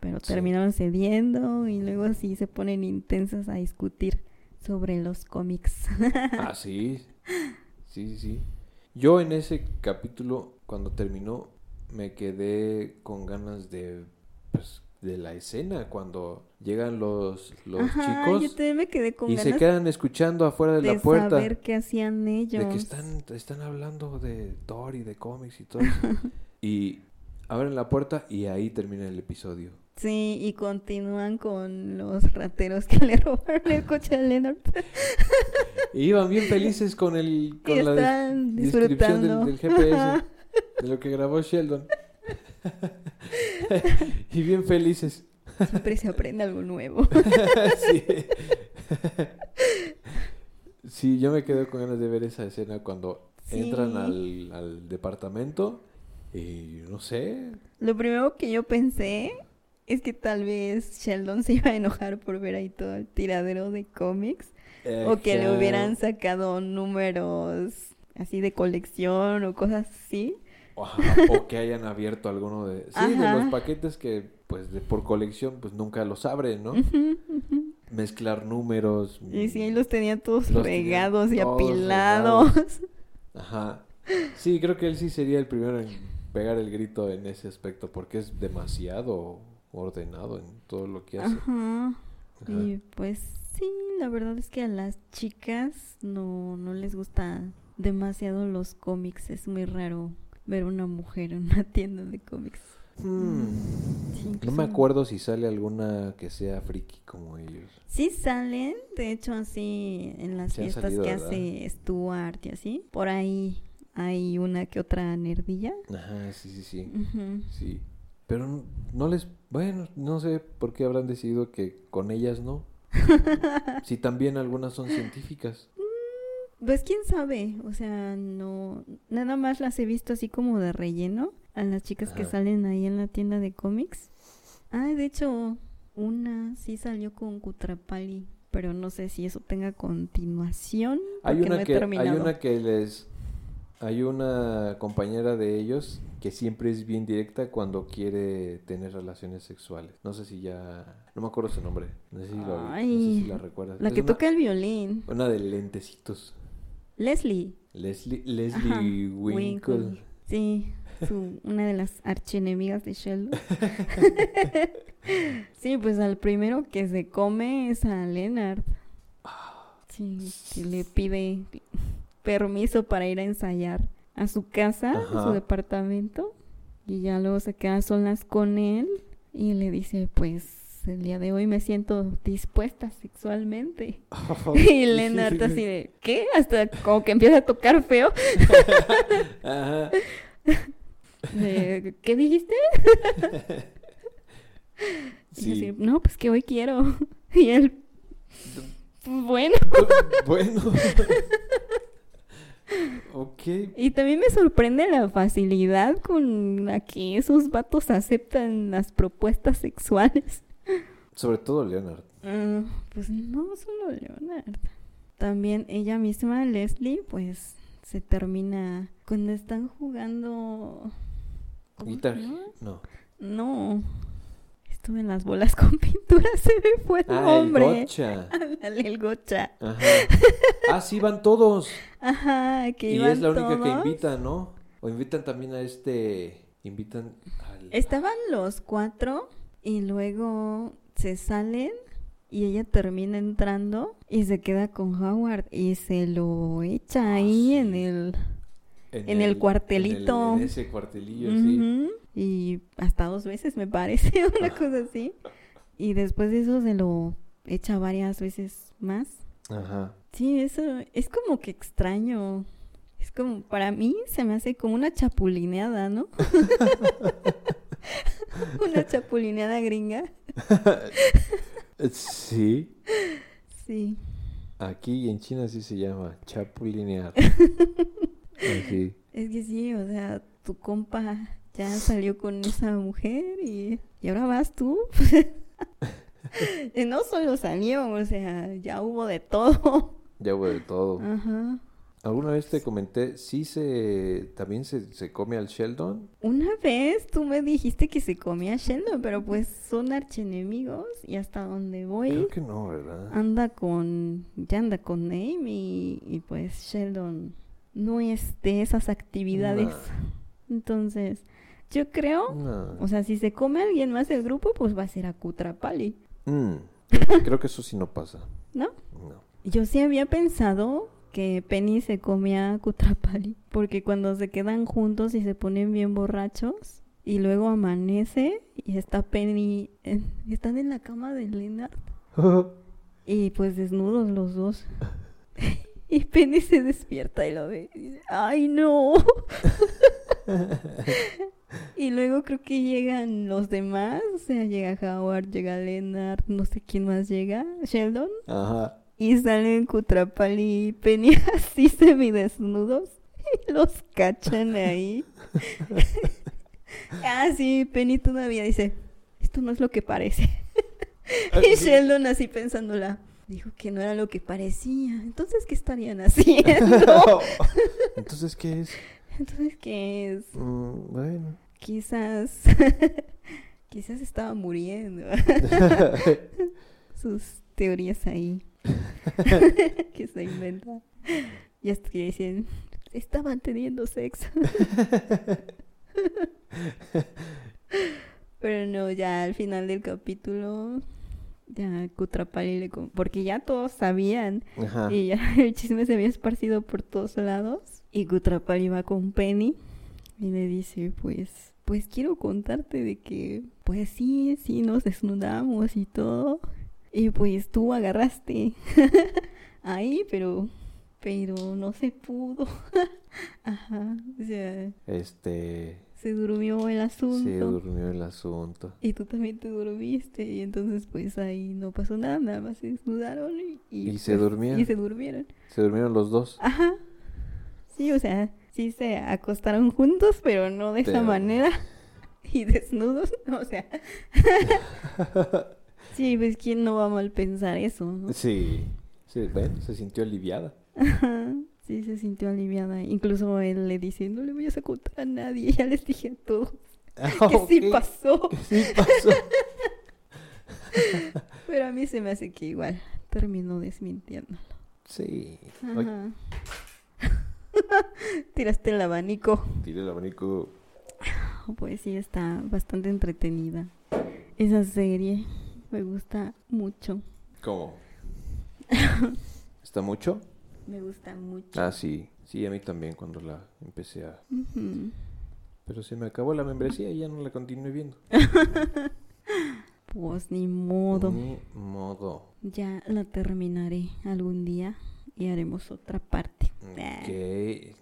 pero Sí. terminaron cediendo y luego sí se ponen intensas a discutir sobre los cómics. Ah, sí. Sí, sí, sí. Yo en ese capítulo, cuando terminó, me quedé con ganas de, pues, de la escena, cuando llegan los, los Ajá, chicos yo también me quedé con y se ganas quedan escuchando afuera de, de la puerta. saber qué hacían ellos. De que están, están hablando de Thor y de cómics y todo eso. y abren la puerta y ahí termina el episodio. Sí, y continúan con los rateros que le robaron el coche a Leonard. Y iban bien felices con el Y con la des- están descripción del, del GPS de lo que grabó Sheldon. y bien felices. Siempre se aprende algo nuevo. sí. Sí, yo me quedo con ganas de ver esa escena cuando Sí. entran al, al departamento y no sé. Lo primero que yo pensé es que tal vez Sheldon se iba a enojar por ver ahí todo el tiradero de cómics. O que le hubieran sacado números así de colección o cosas así. O que hayan abierto alguno de... Sí, de los paquetes que, pues, de, por colección, pues, nunca los abren, ¿no? Mezclar números. Y sí, ahí los tenía todos Los tenía regados y todos apilados. Ajá. Sí, creo que él sí sería el primero en pegar el grito en ese aspecto, porque es demasiado ordenado en todo lo que hace. Ajá. Ajá. Y pues sí, la verdad es que a las chicas no, no les gusta demasiado los cómics. Es muy raro ver una mujer en una tienda de cómics. Hmm. Sí, No me acuerdo si sale alguna que sea friki como ellos. Sí salen, de hecho así en las fiestas salido, que ¿verdad? hace Stuart y así. Por ahí hay una que otra nerdilla. Ajá, sí, sí, sí. Sí. Pero no les... Bueno, no sé por qué habrán decidido que con ellas no. si también algunas son científicas. Pues quién sabe, o sea, no, nada más las he visto así como de relleno a las chicas que salen ahí en la tienda de cómics. Ah, de hecho, una sí salió con Kutrapali, pero no sé si eso tenga continuación. Hay porque no una, he que, hay terminado. una que les... Hay una compañera de ellos que siempre es bien directa cuando quiere tener relaciones sexuales. No sé si ya... No me acuerdo su nombre. No sé si, lo- no sé si la recuerdas. La Es que una, toca el violín. Una de lentecitos. Leslie. Leslie, Ajá, Leslie Winkle. Sí, su- una de las archienemigas de Sheldon. sí, pues al primero que se come es a Leonard. Sí, que le pide permiso para ir a ensayar a su casa, a su departamento. Y ya luego se queda solas con él y le dice, pues el día de hoy me siento dispuesta sexualmente. Y Leonard así de, ¿qué? Hasta como que empieza a tocar feo. Ajá. De, ¿Qué dijiste? Y Sí. así, no, pues que hoy quiero. Y él, "Pues, bueno. bueno. ok. Y también me sorprende la facilidad con la que esos vatos aceptan las propuestas sexuales. Sobre todo Leonard. Mm, pues no solo Leonard. También ella misma, Leslie, pues se termina cuando están jugando. ¿cómo se Guitar. No. No. Estuve en las bolas con pintura, se me fue el Ah, el nombre. gocha. Ándale, el gocha. Ajá. Ah, sí, van todos. Ajá, que Y iban es la única que todos. invitan, ¿no? O invitan también a este. Invitan al. Estaban los cuatro y luego se salen y ella termina entrando y se queda con Howard y se lo echa ahí sí. en el... en el cuartelito. En, el- en ese cuartelillo, sí. Y hasta dos veces me parece, una cosa así. Y después de eso se lo echa varias veces más. Ajá. Sí, eso es como que extraño. Es como, para mí se me hace como una chapulineada, ¿no? una chapulineada gringa. Sí. Sí. Aquí en China sí se llama chapulinear. Así. Es que sí, o sea, tu compa ya salió con esa mujer y, y ahora vas tú. No solo salió, o sea, ya hubo de todo. Ya hubo de todo. Ajá. Alguna vez te comenté, sí se. También se, se come al Sheldon. Una vez tú me dijiste que se comía Sheldon, pero pues son archienemigos y hasta donde voy Creo que no, ¿verdad? anda con, ya anda con Amy y, y pues Sheldon no es de esas actividades. Entonces, yo creo, o sea, si se come alguien más del grupo, pues va a ser a Kutrapali, Mm, creo que eso sí no pasa. ¿no? No. Yo sí había pensado que Penny se comía a Kutrapali, porque cuando se quedan juntos y se ponen bien borrachos, y luego amanece y está Penny, en- están en la cama de Leonard, y pues desnudos los dos. Y Penny se despierta y lo ve. y dice, ¡Ay, no! y luego creo que llegan los demás. O sea, llega Howard, llega Leonard, no sé quién más llega. Sheldon. Ajá. Y salen Kutrapali y Penny así semidesnudos. Y los cachan ahí. ah, sí, Penny todavía dice, esto no es lo que parece. y Sheldon así pensándola. Dijo que no era lo que parecía. Entonces, ¿qué estarían haciendo? Entonces, ¿qué es? Entonces, ¿qué es? Mm, bueno. Quizás... Quizás estaba muriendo. Sus teorías ahí. que se inventa. Y hasta que dicen, estaban teniendo sexo. Pero no, ya al final del capítulo, ya Kutrapali le... Porque ya todos sabían Ajá. y ya el chisme se había esparcido por todos lados. Y Kutrapali va con Penny y le dice, pues, pues quiero contarte de que, pues sí, sí, nos desnudamos y todo. Y pues tú agarraste ahí, pero, pero no se pudo. Ajá, o sea, Este. se durmió el asunto. Se durmió el asunto. Y tú también te dormiste y entonces pues ahí no pasó nada, nada más se desnudaron y, y, Y se pues, durmieron. Y se durmieron. Se durmieron los dos. Ajá. Sí, o sea, sí se acostaron juntos, pero no de esa manera. Y desnudos, o sea. Sí, pues quién no va a mal pensar eso, ¿no? Sí. Sí, bueno, se sintió aliviada. Ajá. Sí, se sintió aliviada. Incluso él le dice, no le voy a contar a nadie, ya les dije a todos que sí pasó. que sí pasó. Pero a mí se me hace que igual terminó desmintiéndolo. Sí. Ajá. Tiraste el abanico. tiré el abanico. Pues sí, está bastante entretenida. Esa serie me gusta mucho. ¿Cómo? ¿Está mucho? Me gusta mucho. Ah, sí. Sí, a mí también cuando la empecé a... Pero se me acabó la membresía y ya no la continué viendo. Pues ni modo. Ni modo. Ya la terminaré algún día y haremos otra parte. Ah. ¿Qué?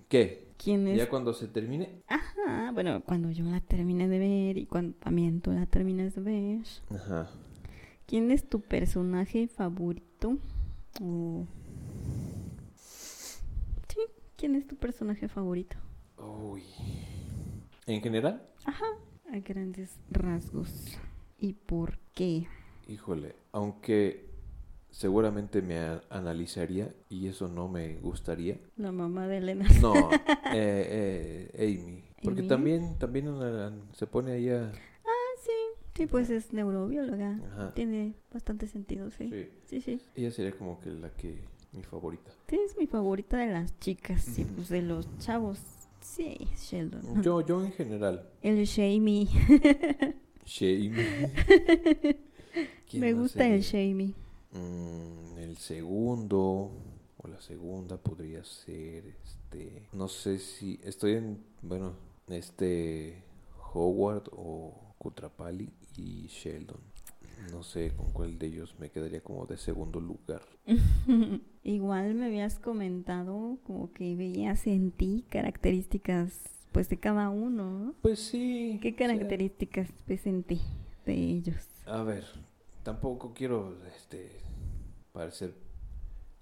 ¿Quién es? Ya cuando se termine. Ajá, bueno, cuando yo la termine de ver y cuando también tú la termines de ver. Ajá. ¿Quién es tu personaje favorito? O- Sí, ¿quién es tu personaje favorito? Uy. ¿En general? Ajá, a grandes rasgos. ¿Y por qué? Híjole. Aunque seguramente me analizaría y eso no me gustaría. La mamá de Elena. No, eh, eh, Amy. Porque ¿Amy? también, también ana- se pone ahí a... Sí, pues es neurobióloga. Ajá. Tiene bastante sentido, sí. Sí. Sí, sí. Ella sería como que la que... mi favorita. Sí, es mi favorita de las chicas. Sí, pues de los chavos. Sí, Sheldon. Yo, yo en general. El Shamey. Shame. ¿Quién Me gusta el? Shamey. Mm, el segundo o la segunda podría ser este no sé si estoy en bueno este Howard o Kutrapali y Sheldon no sé con cuál de ellos me quedaría como de segundo lugar Igual me habías comentado como que veías en ti características pues de cada uno, ¿no? pues sí ¿Qué o sea, características ves en ti de ellos? a ver tampoco quiero este parecer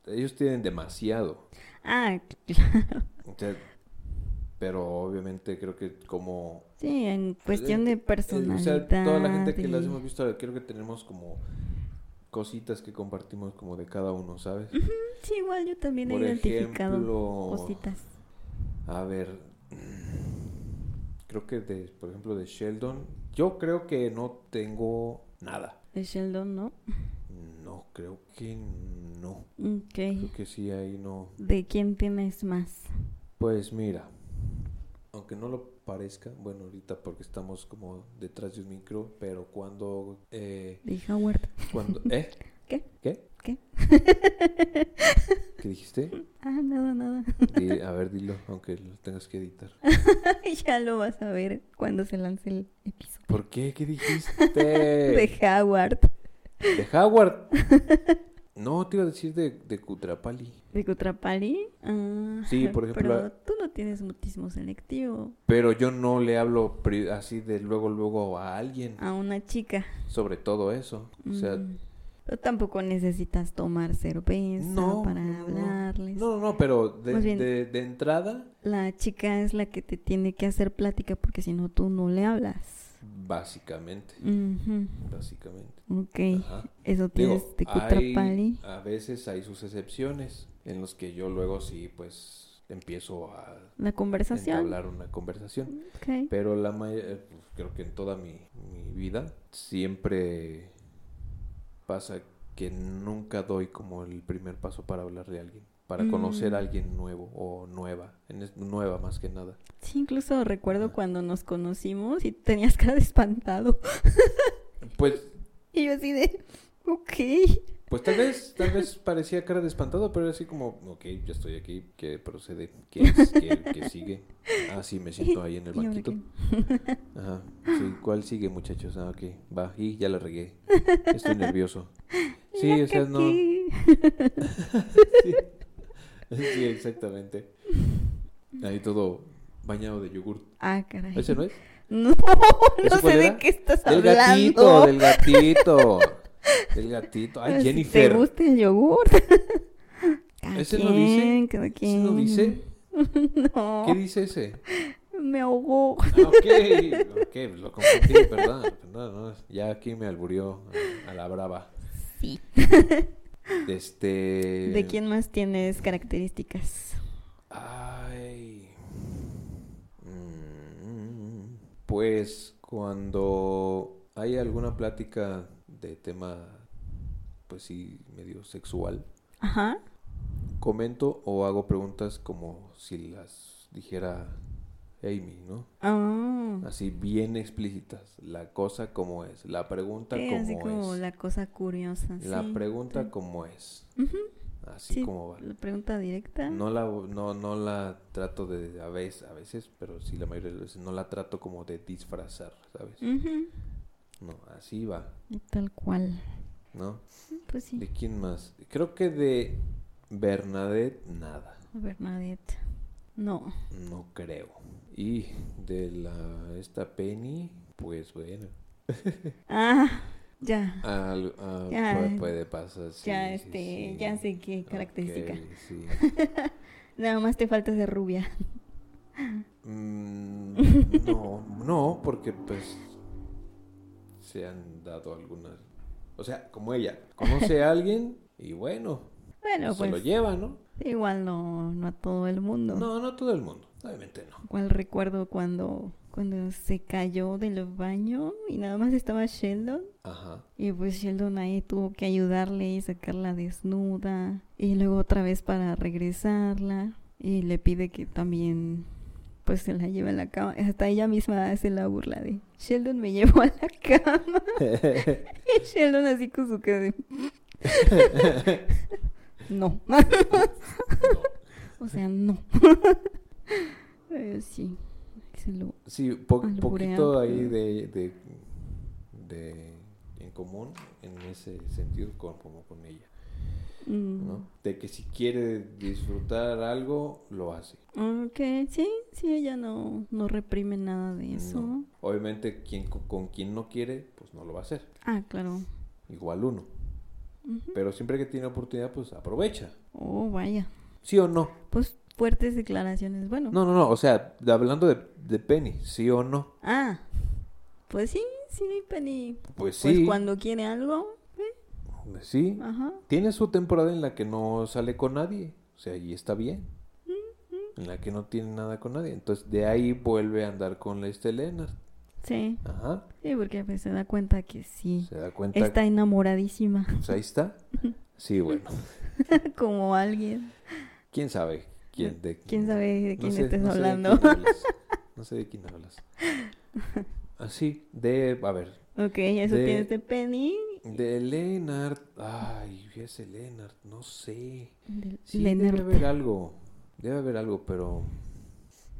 ellos tienen demasiado Ah, claro. o sea, pero obviamente creo que como Sí, en cuestión de Eh, personalidad. O sea, toda la gente que y- las hemos visto, creo que tenemos como cositas que compartimos como de cada uno, ¿sabes? Sí, igual yo también Por he identificado ejemplo, cositas. A ver, creo que de, por ejemplo, de Sheldon, yo creo que no tengo nada. De Sheldon, ¿no? No, creo que no. Ok. Creo que sí, ahí no. ¿De quién tienes más? Pues mira, aunque no lo parezca, bueno, ahorita porque estamos como detrás de un micro, pero cuando... Eh, De Howard. cuando ¿Eh? ¿Qué? ¿Qué? ¿Qué? ¿Qué dijiste? Ah, nada, nada. Di- a ver, dilo, aunque lo tengas que editar. ya lo vas a ver cuando se lance el episodio. ¿Por qué? ¿Qué dijiste? De Howard. De Howard. No, te iba a decir de, de Kutrapali. ¿De Kutrapali? Ah, Sí, por ejemplo, Pero tú no tienes mutismo selectivo. Pero yo no le hablo así de luego, luego a alguien A una chica. sobre todo eso. O sea, Mm. Pero tampoco necesitas tomar cerveza no, para no, hablarles. No, no, no, pero de, bien- de, de entrada, La chica es la que te tiene que hacer plática porque si no tú no le hablas. básicamente. Ujú, Básicamente. Ok. Ajá. Eso Digo, tienes de hay- Kutrapali. a veces hay sus excepciones en los que yo luego sí, pues, empiezo a La conversación. entablar una conversación. Pero la may- eh, pues, creo que en toda mi, mi vida siempre pasa que nunca doy como el primer paso para hablarle a alguien, para conocer Mm. a alguien nuevo o nueva, en es- nueva más que nada. Sí, incluso recuerdo cuando nos conocimos y tenías cara de espantado. Pues, Y yo así de, ok. Pues tal vez, tal vez parecía cara de espantado, pero así como, ok, ya estoy aquí, ¿qué procede? ¿Qué es? ¿Qué, qué sigue? Ah, sí, me siento ahí en el ¿Y ahora banquito. Ajá, sí, ¿cuál sigue, muchachos? Ah, ok, va, y ya la regué. Estoy nervioso. Sí, o sea, no. Sí. Sí, exactamente. Ahí todo bañado de yogur. Ah, caray. ¿Ese no es? No, ¿Ese no sé de era? qué estás Del hablando. gatito, del gatito. Del gatito. Ay, Si Jennifer. ¿Te gusta el yogur? ¿Ese no dice? ¿Ese no dice? No, ¿Qué dice ese? me ahogó. Ah, ok, ok, lo confundí, perdón. perdón, no, ya aquí me alburió a, a la brava. Sí. Este. ¿De quién más tienes características? Ay. Mm, Pues cuando hay alguna plática de tema, pues sí, medio sexual, Ajá. comento o hago preguntas como si las dijera Amy, ¿no? Ah. Así bien explícitas. La cosa como es, la pregunta Sí, como así como es, la cosa curiosa. la sí, pregunta sí. como es, Ujú, así sí, como va. La pregunta directa. No la, no, no la trato de, a veces, a veces, pero sí la mayoría de las veces, no la trato como de disfrazar, ¿sabes? Ujú, No, así va, Tal cual. ¿no? Pues sí. ¿De quién más? Creo que de Bernadette, nada, Bernadette. No. no creo. Y de la, esta Penny, pues bueno, Ah, ya. al- ah, Ya. puede, puede pasar, sí, ya, este, sí. ya sé qué característica. Ok, sí. Nada más te falta ser rubia. Mm, no, no, porque pues se han dado algunas. O sea, como ella conoce a alguien Y bueno, Bueno, se lo pues lleva, ¿no? igual no, no a todo el mundo. No, no todo el mundo. Obviamente no. Igual recuerdo cuando, cuando se cayó del baño y nada más estaba Sheldon. Ajá. Y pues Sheldon ahí tuvo que ayudarle y sacarla desnuda. Y luego otra vez para regresarla. Y le pide que también pues se la lleve a la cama. Hasta ella misma hace la burla de Sheldon me llevó a la cama. y Sheldon así con su cara de... no. o sea, no. Pero sí. Se lo... Sí, po- Alburean, poquito ahí pero- de, de, de en común en ese sentido con, como con ella, Mm. ¿no? De que si quiere disfrutar algo, lo hace. Ok, sí, sí, ella no, no reprime nada de eso. No. Obviamente, quien, con, quien no quiere, pues no lo va a hacer. Ah, claro. Igual uno. Pero siempre que tiene oportunidad, pues aprovecha. Oh, vaya. ¿Sí o no? Pues fuertes declaraciones. Bueno. No, no, no. O sea, hablando de, de Penny, ¿sí o no? Ah, pues sí, sí, Penny. Pues Pues sí. cuando quiere algo, Sí. ajá. Tiene su temporada en la que no sale con nadie. O sea, y está bien. En la que no tiene nada con nadie. Entonces, de ahí vuelve a andar con la Estelena. Sí, Ajá. sí, porque pues se da cuenta que sí. Se da cuenta. Está enamoradísima, Pues ahí está. Sí, bueno. como alguien. ¿Quién sabe? ¿Quién, de, ¿Quién sabe de no quién sé- estés no sé de hablando? quién. No sé de quién hablas. Así, de, a ver, ok, eso De- tienes de Penny. De Leonard. Ay, ese Leonard, no sé. De Sí, Leonard. debe haber algo. Debe haber algo, pero.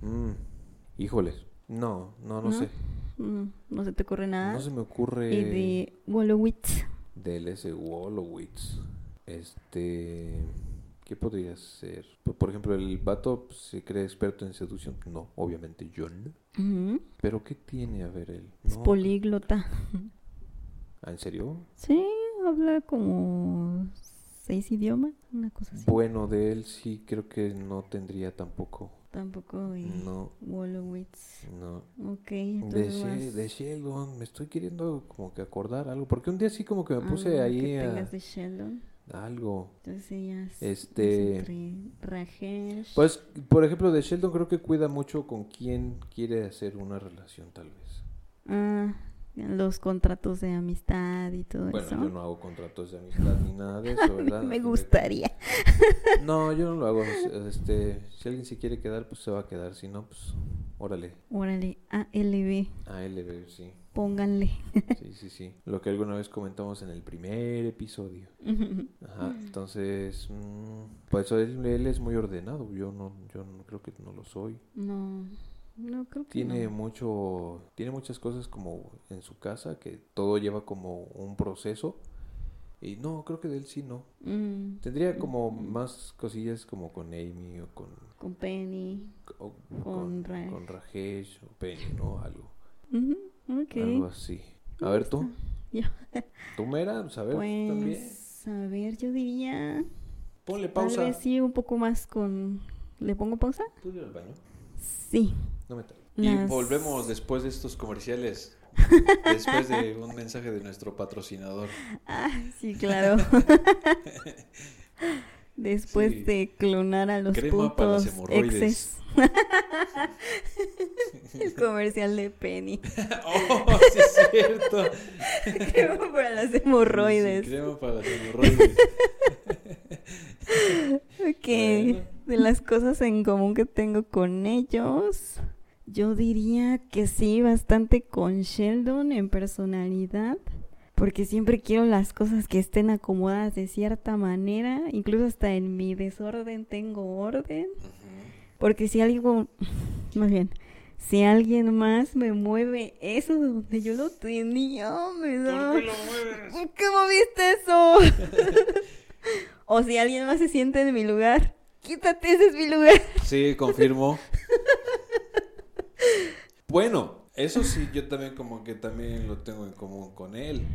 mm, híjoles. No, no, no, ¿No? sé. Mm, no se te ocurre nada. No se me ocurre. Y de Wolowitz. Del ese Wolowitz. Este. ¿Qué podría ser? Por, ejemplo, el vato pues, se cree experto en seducción. No, obviamente yo no. ¿Pero qué tiene a ver él? Es políglota. ¿Ah, ¿En serio? Sí, habla como seis idiomas, una cosa así. Bueno, de él sí creo que no tendría tampoco. Tampoco de No, Wolowitz. no. Ok, De, entonces She- vas- de Sheldon, me estoy queriendo como que acordar algo. Porque un día sí como que me puse ah, ahí que a tengas de Sheldon. algo. Entonces ellas Este- Rajesh. Pues, por ejemplo, de Sheldon creo que cuida mucho con quién quiere hacer una relación, tal vez. Ah, los contratos de amistad y todo Bueno, eso. yo no hago contratos de amistad ni nada de eso, ¿verdad? Me gustaría. No, yo no lo hago. Este, si alguien se quiere quedar, pues se va a quedar. Si no, pues, órale. Órale, ALB, A él, sí. pónganle. Sí, sí, sí. Lo que alguna vez comentamos en el primer episodio. Ajá, entonces, mm, por eso él, él es muy ordenado. Yo no, yo no creo que no lo soy. no, no creo que Tiene no. mucho, tiene muchas cosas como en su casa que todo lleva como un proceso. Y no, creo que de él sí no. Mm, Tendría como más cosillas como con Amy o con, con Penny. o Con con, Ra- con Rajesh o Penny, ¿no? Algo, algo así. A ver tú, Yo. tú Mera, pues, a ver, también. Pues, a ver, yo diría. Ponle Tal pausa. vez sí, un poco más con. ¿Le pongo pausa? ¿Puedo ir al baño? Sí. No me tardo. Las- Y volvemos después de estos comerciales. después de un mensaje de nuestro patrocinador. Ah, sí, claro. Después Sí. de clonar a los Crema para las putos hemorroides. exes. El comercial de Penny. ¡Oh, sí es cierto! Crema para las hemorroides. Sí, crema para las hemorroides. Ok, Bueno. de las cosas en común que tengo con ellos, yo diría que sí, bastante con Sheldon en personalidad, porque siempre quiero las cosas que estén acomodadas de cierta manera, incluso hasta en mi desorden tengo orden, porque si algo, más bien, si alguien más me mueve eso de donde yo lo tenía, me da... ¿Por qué lo mueves? ¿Por qué moviste eso? o si alguien más se siente en mi lugar, quítate, ese es mi lugar. Sí, confirmo. Bueno, eso sí, yo también como que también lo tengo en común con él.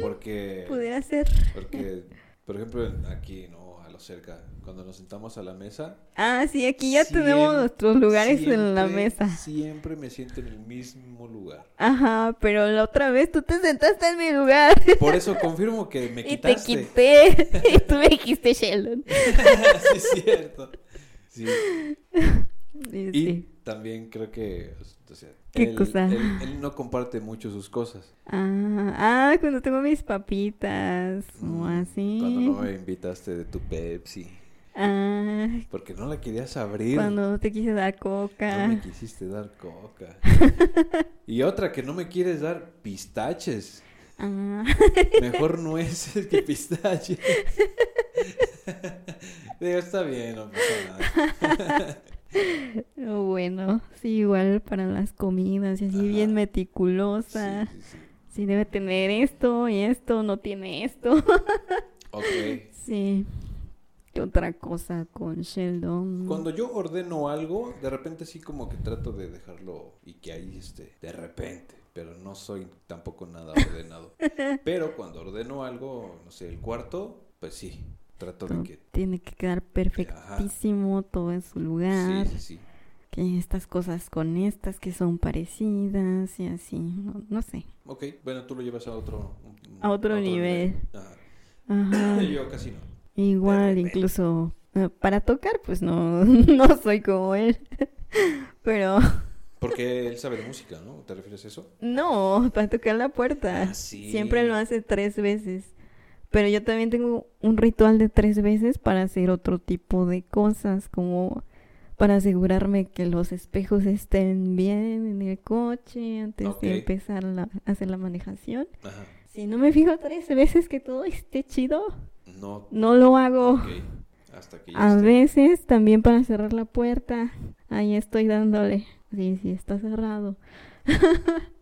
Porque, Pudiera ser. porque por ejemplo, aquí, ¿no? Al palo cerca. Cuando nos sentamos a la mesa. Ah, sí, aquí ya tenemos nuestros lugares en la mesa. Siempre me siento en el mismo lugar. Ajá, pero la otra vez tú te sentaste en mi lugar Por eso confirmo que me y te quitaste. quité. y tú me dijiste Sheldon. sí, es cierto. Sí. Y sí. También creo que. o sea, ¿Qué él, cosa? Él, él no comparte mucho sus cosas. Ah, ah, cuando tengo mis papitas o así. Cuando no me invitaste de tu Pepsi. Ah, Porque no la querías abrir. cuando te quise dar No coca. me quisiste dar coca. y otra que no me quieres dar pistaches. Ah, Mejor nueces que pistaches. Digo, está bien, no pasa nada. bueno, sí, igual para las comidas y así Ajá. bien Sí, meticulosa. sí, sí. Sí, debe tener esto y esto, no tiene esto. Ok. sí. ¿Qué otra cosa con Sheldon? Cuando yo ordeno algo, de repente sí como que trato de dejarlo y que ahí esté, de repente, pero no soy tampoco nada ordenado. Pero cuando ordeno algo, no sé, el cuarto, pues sí, trato de Todo que... Tiene que quedar perfectísimo, todo en su lugar. Sí, sí, sí. Que estas cosas con estas que son parecidas y así. No, no sé. Ok, bueno, tú lo llevas a otro... A otro nivel. Ajá. Ajá. Yo casi no. Igual, incluso eh, para tocar, pues no, no soy como él. Pero Porque él sabe de música, ¿no? ¿Te refieres a eso? no, para tocar la puerta. Ah, sí. Siempre lo hace tres veces. Pero yo también tengo un ritual de tres veces para hacer otro tipo de cosas, como para asegurarme que los espejos estén bien en el coche antes de empezar a hacer la manejación. Ajá. Si no me fijo tres veces que todo esté chido, No. no lo hago. Hasta que A esté. veces también para cerrar la puerta, ahí estoy dándole. Sí, sí, está cerrado.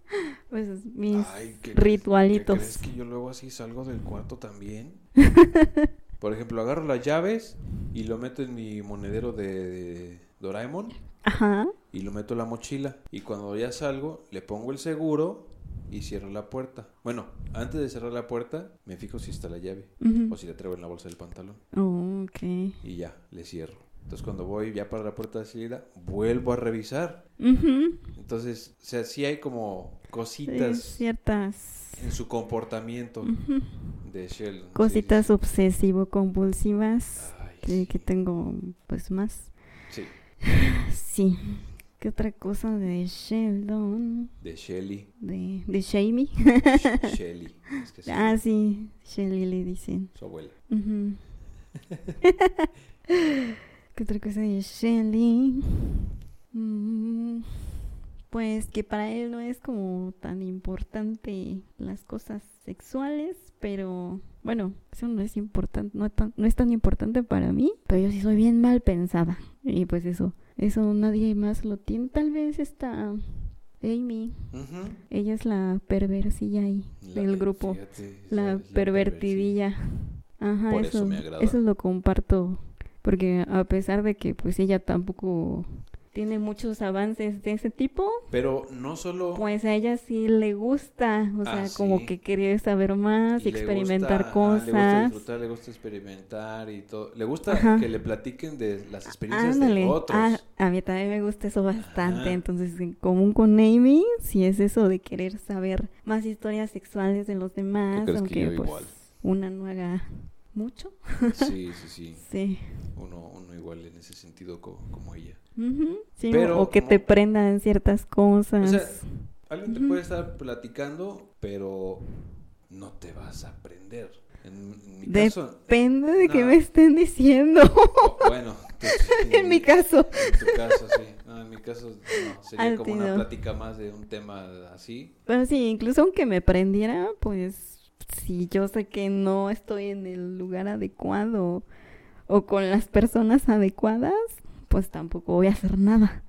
pues mis Ay, ¿qué crees- ritualitos. ¿qué crees que yo luego así salgo del cuarto también? Por ejemplo, agarro las llaves y lo meto en mi monedero de, de Doraemon Ajá. y lo meto en la mochila. Y cuando ya salgo, le pongo el seguro y cierro la puerta. Bueno, antes de cerrar la puerta, me fijo si está la llave o si la traigo en la bolsa del pantalón. Oh, ok. Y ya, le cierro. Entonces cuando voy ya para la puerta de salida, vuelvo a revisar. Entonces, o sea, sí hay como Sí, cositas ciertas en su comportamiento de Sheldon. Cositas sí, obsesivo-compulsivas que, tengo pues más. Sí, Sí. ¿Qué otra cosa de Sheldon? de Shelly. De, de Shamey. Sh- Shelly. Es que sí, ah, sí. Shelly le dicen. su abuela. Ujú. ¿Qué otra cosa de Shelly? Mm, Pues que para él no es como tan importante las cosas sexuales, pero bueno, eso no es importante, no, es tan- no es tan importante para mí, pero yo sí soy bien mal pensada y pues eso, eso nadie más lo tiene, tal vez está Amy, Ujú. ella es la perversilla ahí La- del grupo. fíjate, La es pervertidilla. Ajá, Por eso, eso me agrada. eso lo comparto. Porque a pesar de que pues ella tampoco tiene muchos avances de ese tipo, Pero no solo pues a ella sí le gusta. O sea, Ah, como que quiere saber más, le experimentar gusta- ajá, le gusta cosas. disfrutar, le gusta experimentar y todo. Le gusta Ajá. que le platiquen de las experiencias Ándale. de otros. Ah, a mí también me gusta eso bastante. Ajá. Entonces, en común con Amy, sí es eso de querer saber más historias sexuales de los demás, aunque pues igual? una no haga mucho. Sí, sí, sí. Sí. Uno, uno igual en ese sentido co- como, ella. Ujú, sí, Pero o que te como- prendan ciertas cosas. O sea, alguien te Ujú. puede estar platicando, pero no te vas a aprender. En, en mi caso, Depende de qué me estén diciendo. bueno, tú- en mi caso. En tu caso, sí. No, en mi caso, no. Sería como una plática más de un tema así. Pero sí, incluso aunque me prendiera, pues si yo sé que no estoy en el lugar adecuado o con las personas adecuadas, pues tampoco voy a hacer nada.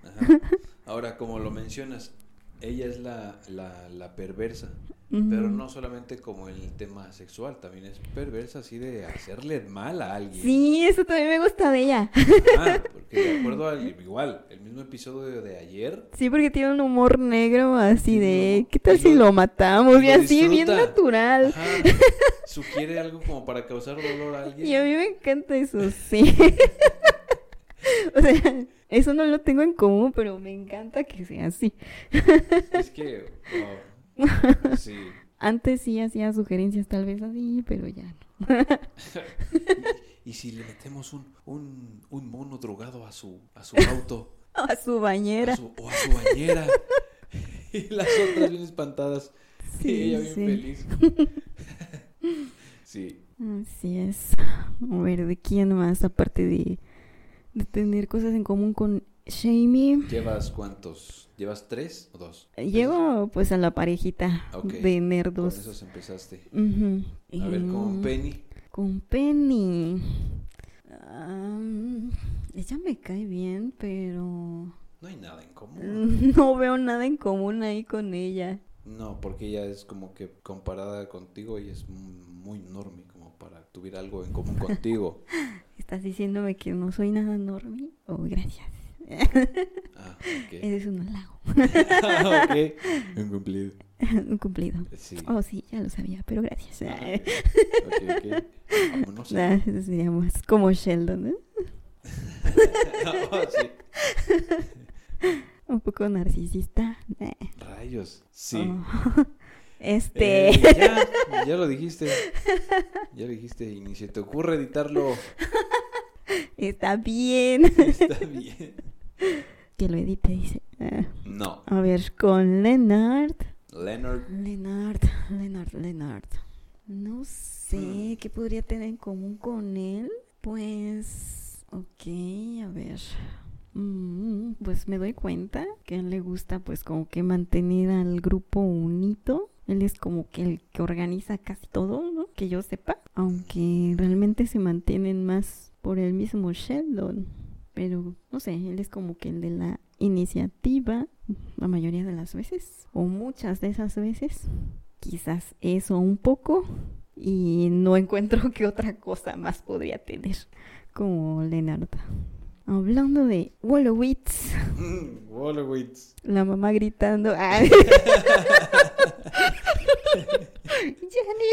Ahora, como lo mencionas, ella es la, la, la perversa. Pero no solamente como el tema sexual, también es perversa así de hacerle mal a alguien. Sí, eso también me gusta de ella. Ah, porque de acuerdo al igual, el mismo episodio de ayer, Sí, porque tiene un humor negro así Sí, de, no, ¿qué tal si lo- lo matamos? y así, bien natural. ajá, sugiere algo como para causar dolor a alguien. Y a mí me encanta eso, sí. o sea, eso no lo tengo en común, pero me encanta que sea así. Es que, wow, sí. Antes sí hacía sugerencias tal vez así, pero ya no. Y si le metemos un, un, un mono drogado a su, a su auto, A su a bañera. su- o a su bañera, y las otras bien espantadas, Sí, y ella bien sí. feliz. sí, Así es. A ver, ¿de quién más? Aparte de, de tener cosas en común con Shamey. ¿llevas cuántos? ¿Llevas tres o dos? Llego pues a la parejita Ok, de Con nerdos. esos empezaste. A ver, con Penny. Con Penny. Am, ella me cae bien, pero No hay nada en común. no veo nada en común ahí con ella. No, porque ella es como que comparada contigo y es muy enorme como para tuviera algo en común contigo. ¿Estás diciéndome que no soy nada normie? Oh, gracias. Ah, ok. Ese es un halago. Ah, ok. Un cumplido. un cumplido. Sí. Oh, sí, ya lo sabía, pero gracias. Ah, ok, ok. Vámonos. Nah, eso sería más como Sheldon, ¿eh? Sí. Un poco narcisista. Nah. Rayos. Sí. Oh. Este. Eh, ya, ya lo dijiste. Ya lo dijiste y ni se te ocurre editarlo. Está bien. Está bien. Que lo edite, dice. Ah, No. A ver, con Leonard. Leonard. Leonard, Leonard, Leonard. No sé qué podría tener en común con él. Pues, ok, a ver. Mm, pues me doy cuenta que a él le gusta pues como que mantener al grupo unido. Él es como que el que organiza casi todo, ¿no? Que yo sepa. Aunque realmente se mantienen más por el mismo Sheldon. Pero, no sé, él es como que el de la iniciativa la mayoría de las veces. O muchas de esas veces. Quizás eso un poco. Y no encuentro qué otra cosa más podría tener como Leonard. Hablando de Wolowitz, Mm, Wolowitz. la mamá gritando. ¡Ah! Jenny,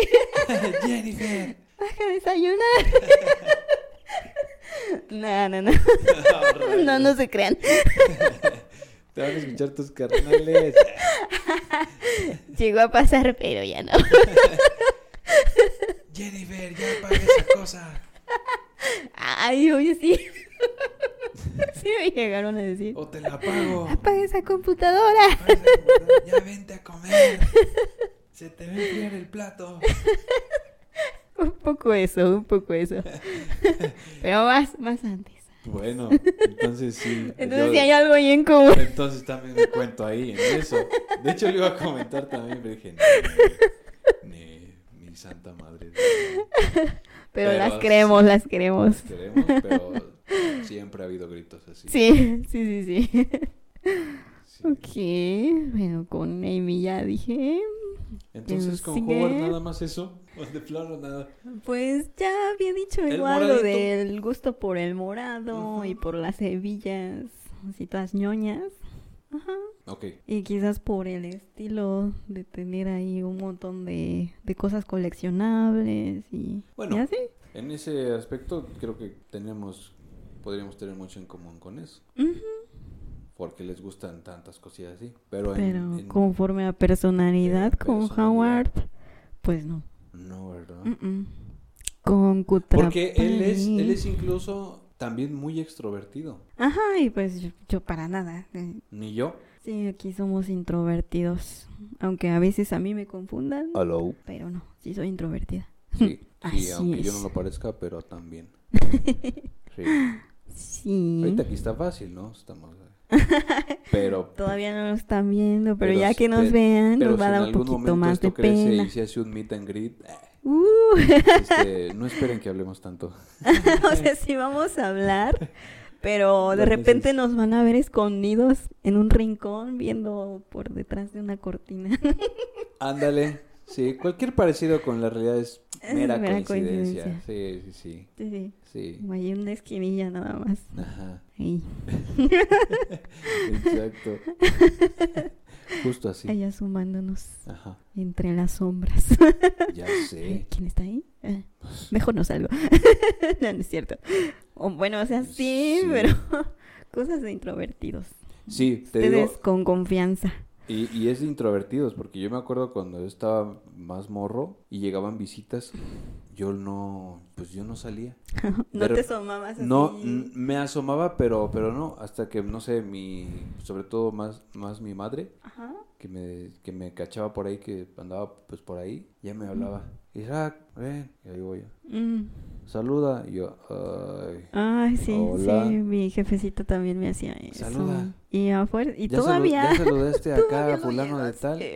Jennifer. baja a desayunar. No, no, no. No, no se crean. Te van a escuchar tus carnales. Llegó a pasar, pero ya no. Jennifer, ya apaga esa cosa. Ay, oye, sí. Sí me llegaron a decir. O te la apago. Apaga esa computadora. Apaga esa computadora. Ya vente a comer. Se te va a enfriar el plato. Un poco eso, un poco eso. Pero más, más antes. Bueno, entonces sí. Entonces yo- sí hay algo ahí en común. Entonces también me cuento ahí en eso. De hecho, lo iba a comentar también, pero dije, ni, ni, ni santa madre. de. Pero, Pero las sí. queremos, las queremos. Queremos, pero siempre ha habido gritos así. Sí, sí, sí, sí. Ok, bueno, con Amy ya dije. Entonces, con Sigue. Howard nada más eso. O de plano nada. Pues ya había dicho El igual lo del gusto por el morado y por las hebillas, así todas ñoñas. Ajá. Ok. Y quizás por el estilo de tener ahí un montón de, de cosas coleccionables y, Bueno. y así. En ese aspecto, creo que tenemos. Podríamos tener mucho en común con eso. Ujú. Porque les gustan tantas cosillas así. Pero, en- Pero en- conforme a personalidad con personalidad. Howard, pues no. No, ¿verdad? Con Kutrapali. Porque él es, él es incluso también muy extrovertido. Ajá, y pues yo, yo para nada. Ni yo. Sí, aquí somos introvertidos. Aunque a veces a mí me confundan, Hello. pero no, sí soy introvertida. Sí, Así sí aunque yo es. no lo parezca, pero también. Sí. Sí. Ahorita aquí está fácil, ¿no? Estamos. Pero. Todavía no nos están viendo, pero, Pero ya que nos vean, nos va a dar un algún poquito más de crece pena. y se hace un meet and greet, eh, Uh, este, no esperen que hablemos tanto. o sea, sí vamos a hablar, Pero de repente nos van a ver escondidos en un rincón viendo por detrás de una cortina. Ándale. Sí, cualquier parecido con la realidad Es mera, mera coincidencia. coincidencia. Sí, sí, sí. sí, sí. Como hay una esquinilla nada más. Ajá. Ahí. Exacto. Justo así. Ahí asomándonos Ajá. entre las sombras. Ya sé. ¿Quién está ahí? Eh, mejor no salgo. no, no es cierto. O, bueno, o sea, sí, Sí. pero cosas de introvertidos. Sí, te Ustedes digo, con confianza. Y, y es de introvertidos, porque yo me acuerdo cuando yo estaba más morro y llegaban visitas, yo no, pues yo no salía. no De te asomabas así. No, n- me asomaba, pero, pero no, hasta que, no sé, mi, sobre todo más, más mi madre, Ajá. que me, que me cachaba por ahí, que andaba pues por ahí, ya me hablaba. Isaac, ven, y ahí voy yo. Mm. Saluda, y yo, ay. Ay, sí, Hola. sí, mi jefecita también me hacía eso. Saluda. Y afuera, y Ya salu- todavía. ya saludaste acá a fulano de tal.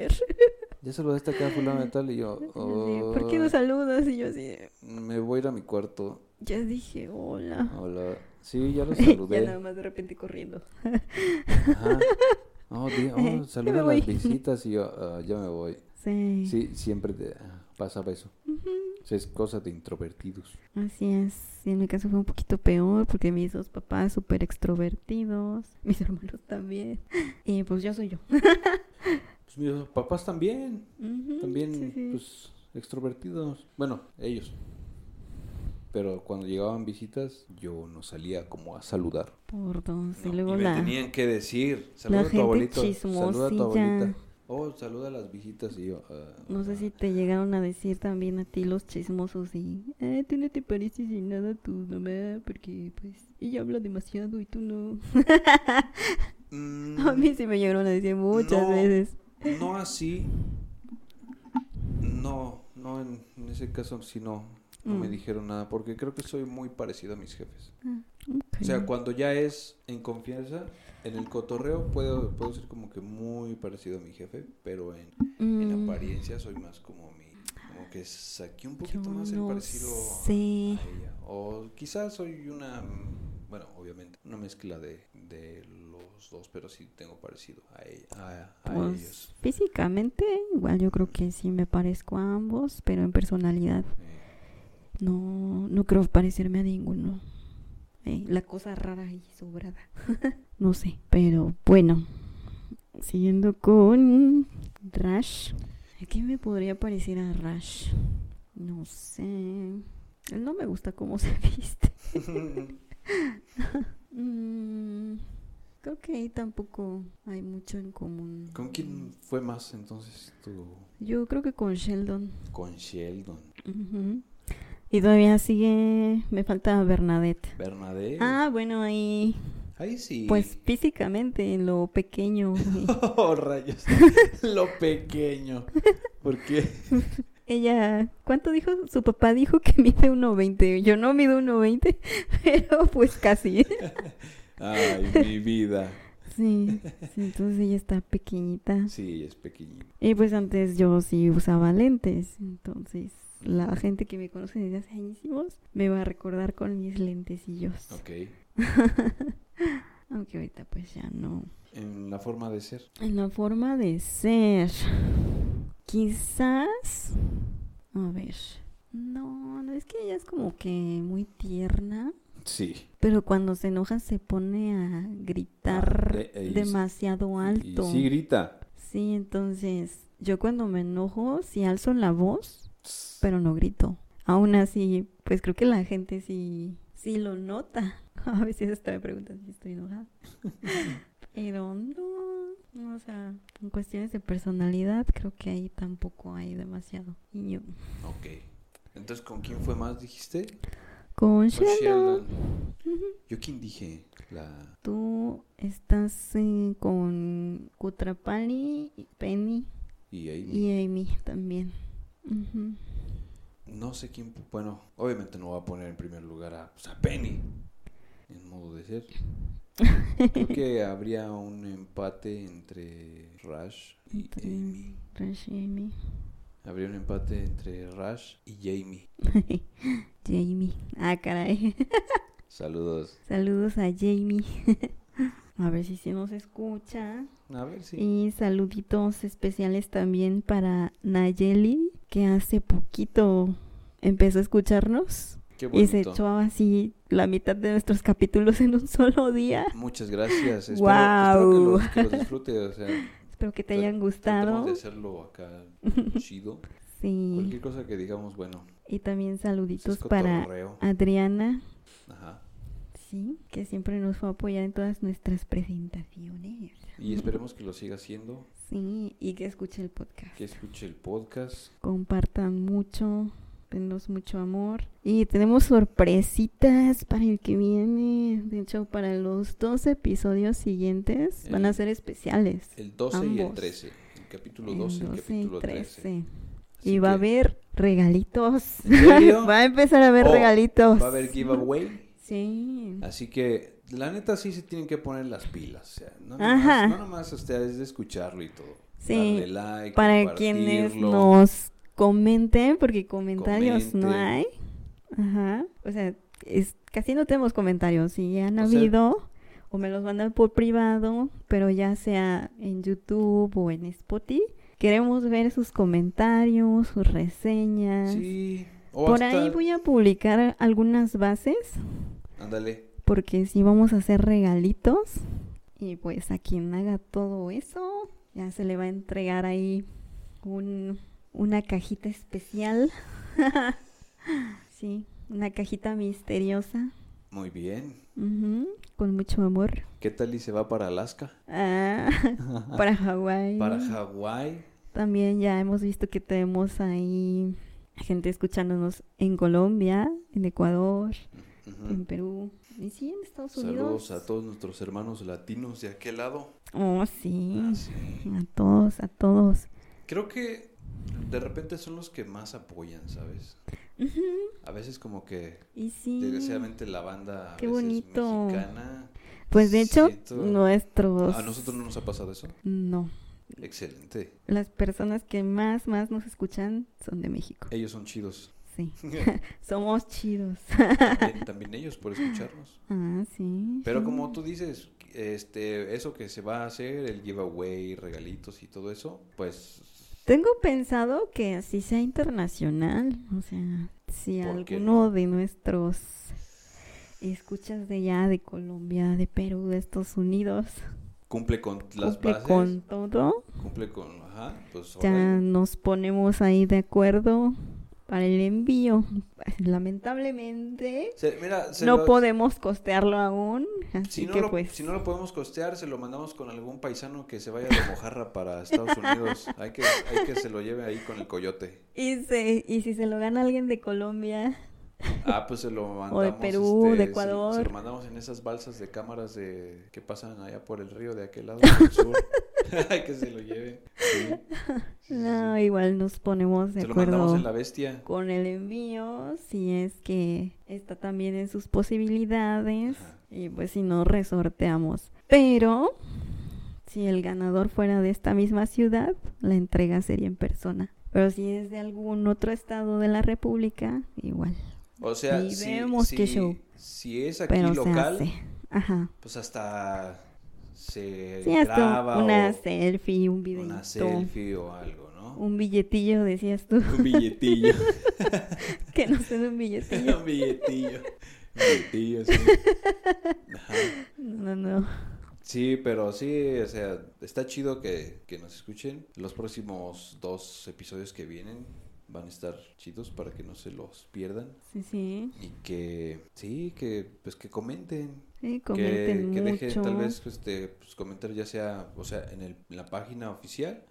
Ya saludaste acá a fulano de tal, y yo, Sí, ¿Por qué no "Ay, saludas? Y yo así, me voy a ir a mi cuarto. ya dije, hola. Hola. Sí, ya lo ya saludé. nada más de repente corriendo. Ajá. Oh, di- oh, Ya me saluda las visitas y yo, "Ah, ya me voy. Sí. Sí, siempre te, ah, pasaba eso. O sea, es cosa de introvertidos. Así es. Y en mi caso fue un poquito peor porque mis dos papás súper extrovertidos, mis hermanos también. Y pues yo soy yo. Pues mis papás también, también, sí, sí. pues, extrovertidos. Bueno, ellos. Pero cuando llegaban visitas, yo no salía como a saludar. Por dos. No, y luego y me la, tenían que decir, saluda a tu abuelito, saluda a tu abuelita. Oh, saluda a las visitas y yo... ah, No sé si te llegaron a decir también a ti los chismosos y... Eh, tú no te pareces en nada a tu mamá porque pues ella habla demasiado y tú no. mm, a mí sí me llegaron a decir muchas No. veces. No así. No, no en, en ese caso sí no. No me Mm. dijeron nada porque creo que soy muy parecido a mis jefes. Ok. O sea, cuando ya es en confianza, en el cotorreo puedo, puedo ser como que muy parecido a mi jefe, pero en, en Mm, apariencia soy más como mi... Como que saqué un poquito yo más el no parecido a- sé. a ella. O quizás soy una... Bueno, obviamente, una mezcla de, de los dos, pero sí tengo parecido a ella, a, a Pues ellos. físicamente, igual yo creo que sí me parezco a ambos, pero en personalidad Eh, no, no creo parecerme a ninguno. Eh, la cosa rara y sobrada. no sé, pero bueno. Siguiendo con Rash. ¿A qué me podría parecer a Rash? No sé. Él no me gusta cómo se viste. Mm, creo que ahí tampoco hay mucho en común. ¿Con quién fue más entonces tú? Yo creo que con Sheldon. Con Sheldon. Y todavía sigue, me falta Bernadette. Bernadette. Ah, bueno, ahí, Ahí sí. pues físicamente, en lo pequeño. y- Oh, rayos. Lo pequeño. ¿Por qué? Ella, ¿cuánto dijo? Su papá dijo que mide 1.20. Yo no mido 1.20, pero pues casi. Ay, mi vida. Sí, sí, entonces ella está pequeñita. Sí, es pequeñito. Y pues antes yo sí usaba lentes, entonces la gente que me conoce desde hace añísimos me va a recordar con mis lentecillos. Ok. Aunque ahorita pues ya no. En la forma de ser. En la forma de ser. Quizás. A ver. No, no es que ella es como que muy tierna. Sí. Pero cuando se enoja se pone a gritar Ah, de- eh, demasiado Y alto. sí grita. Sí, entonces yo cuando me enojo sí alzo la voz, pero no grito. Aún así, pues creo que la gente sí, sí lo nota. A veces hasta me preguntan si estoy enojada. Pero no, o sea, en cuestiones de personalidad creo que ahí tampoco hay demasiado. Y yo, Ok. Entonces, ¿con quién fue más, dijiste? con Con Sheldon, ¿Yo quién dije? La... tú estás eh, con Kutrapali, Penny Y ahí. y Amy también. No sé quién. Bueno, obviamente no voy a poner en primer lugar a, pues, a Penny. En modo de ser. Creo que habría un empate entre Rush y Amy. Rash y Amy. Habría un empate entre Rush y Jamie. Jamie. Ah, caray. Saludos. Saludos a Jamie. a ver si se nos escucha. A ver si. Y saluditos especiales también para Nayeli, que hace poquito empezó a escucharnos. Qué Y se echó así la mitad de nuestros capítulos en un solo día. Muchas gracias. Espero, Guau. espero que, los, que los disfrute. O sea, Espero que te hayan gustado. de hacerlo acá chido. Sí. Cualquier cosa que digamos, bueno, Y también saluditos para. Adriana, Ajá. sí, que siempre nos fue a apoyar en todas nuestras presentaciones. Y esperemos que lo siga haciendo, Sí, y que escuche el podcast. que escuche el podcast. Compartan mucho, denos mucho amor. Y tenemos sorpresitas para el que viene. De hecho, para los dos episodios siguientes van a El- ser especiales. El 12 y el Ambos. 13. El capítulo El 12 y el 12 y capítulo 13. 13. Así Y va a haber regalitos. ¿En serio? va a empezar a haber Oh, regalitos. Va a haber giveaway. Sí. Así que, la neta, sí se tienen que poner las pilas. O sea, no nomás, no nomás ustedes de escucharlo y todo. Sí, Darle like, Para quienes nos comenten, porque comentarios no hay. Ajá. O sea, es, casi no tenemos comentarios. Si han O sea- habido, o me los mandan por privado, pero ya sea en YouTube o en Spotify. Queremos ver sus comentarios, sus reseñas. Sí. O por hasta- ahí voy a publicar algunas bases, Ándale. Porque sí vamos a hacer regalitos. Y pues a quien haga todo eso, ya se le va a entregar ahí un, una cajita especial. sí, una cajita misteriosa. Muy bien. Ujú, con mucho amor. ¿Qué tal y se va para Alaska? Ah, para Hawái. Para Hawái. También ya hemos visto que tenemos ahí gente escuchándonos en Colombia, en Ecuador, En Perú. Y sí, en Estados Unidos. Saludos a todos nuestros hermanos latinos de aquel lado. Oh, sí. Ah, sí. A todos, a todos. Creo que de repente son los que más apoyan, ¿sabes? A veces como que Y sí. desgraciadamente la banda a Qué veces bonito. mexicana. Pues de hecho, siento- nuestros... A nosotros no nos ha pasado eso. No. Excelente. Las personas que más, más nos escuchan son de México. Ellos son chidos. Sí. Somos chidos. también, también ellos por escucharnos. ah, sí. Pero sí. como tú dices, este, eso que se va a hacer, el giveaway, regalitos y todo eso, pues Tengo pensado que así sea internacional. O sea, si ¿Por qué alguno de nuestros escuchas de allá, de Colombia, de Perú, de Estados Unidos, cumple con las cumple bases, con todo, cumple con, ajá, pues ya nos ponemos ahí de acuerdo para el envío. Lamentablemente Se- mira, se no lo- podemos costearlo aún, así Si no, que lo, pues si no lo podemos costear, se lo mandamos con algún paisano que se vaya de mojarra para Estados Unidos. Hay que, hay que se lo lleve ahí con el coyote. y, se- y si se lo gana alguien de Colombia, Ah, pues se lo mandamos. Perú, este, de se- Ecuador. Se, lo mandamos en esas balsas de cámaras de que pasan allá por el río de aquel lado del sur. Que se lo lleve. Sí. Sí, sí, no, sí. igual nos ponemos de Se lo mandamos en la bestia. con el envío, si es que está también en sus posibilidades Ajá. y pues si no resorteamos. Pero si el ganador fuera de esta misma ciudad, la entrega sería en persona. Pero si es de algún otro estado de la República, igual. O sea, si, vemos si- show. si es aquí Pero se local, hace. Ajá. pues hasta se Sí, hasta graba una o selfie, un videito. una selfie o algo, ¿no? Un billetillo, decías tú. Un billetillo. que no se un billetillo. un billetillo. Un billetillo, sí. Ajá. No, no. Sí, pero sí, o sea, está chido que, que nos escuchen. Los próximos dos episodios que vienen van a estar chidos para que no se los pierdan. Sí, sí. Y que, sí, que pues que comenten. Sí, comenten que mucho. dejen tal vez este, pues, comentar ya sea, o sea, en, el, en la página oficial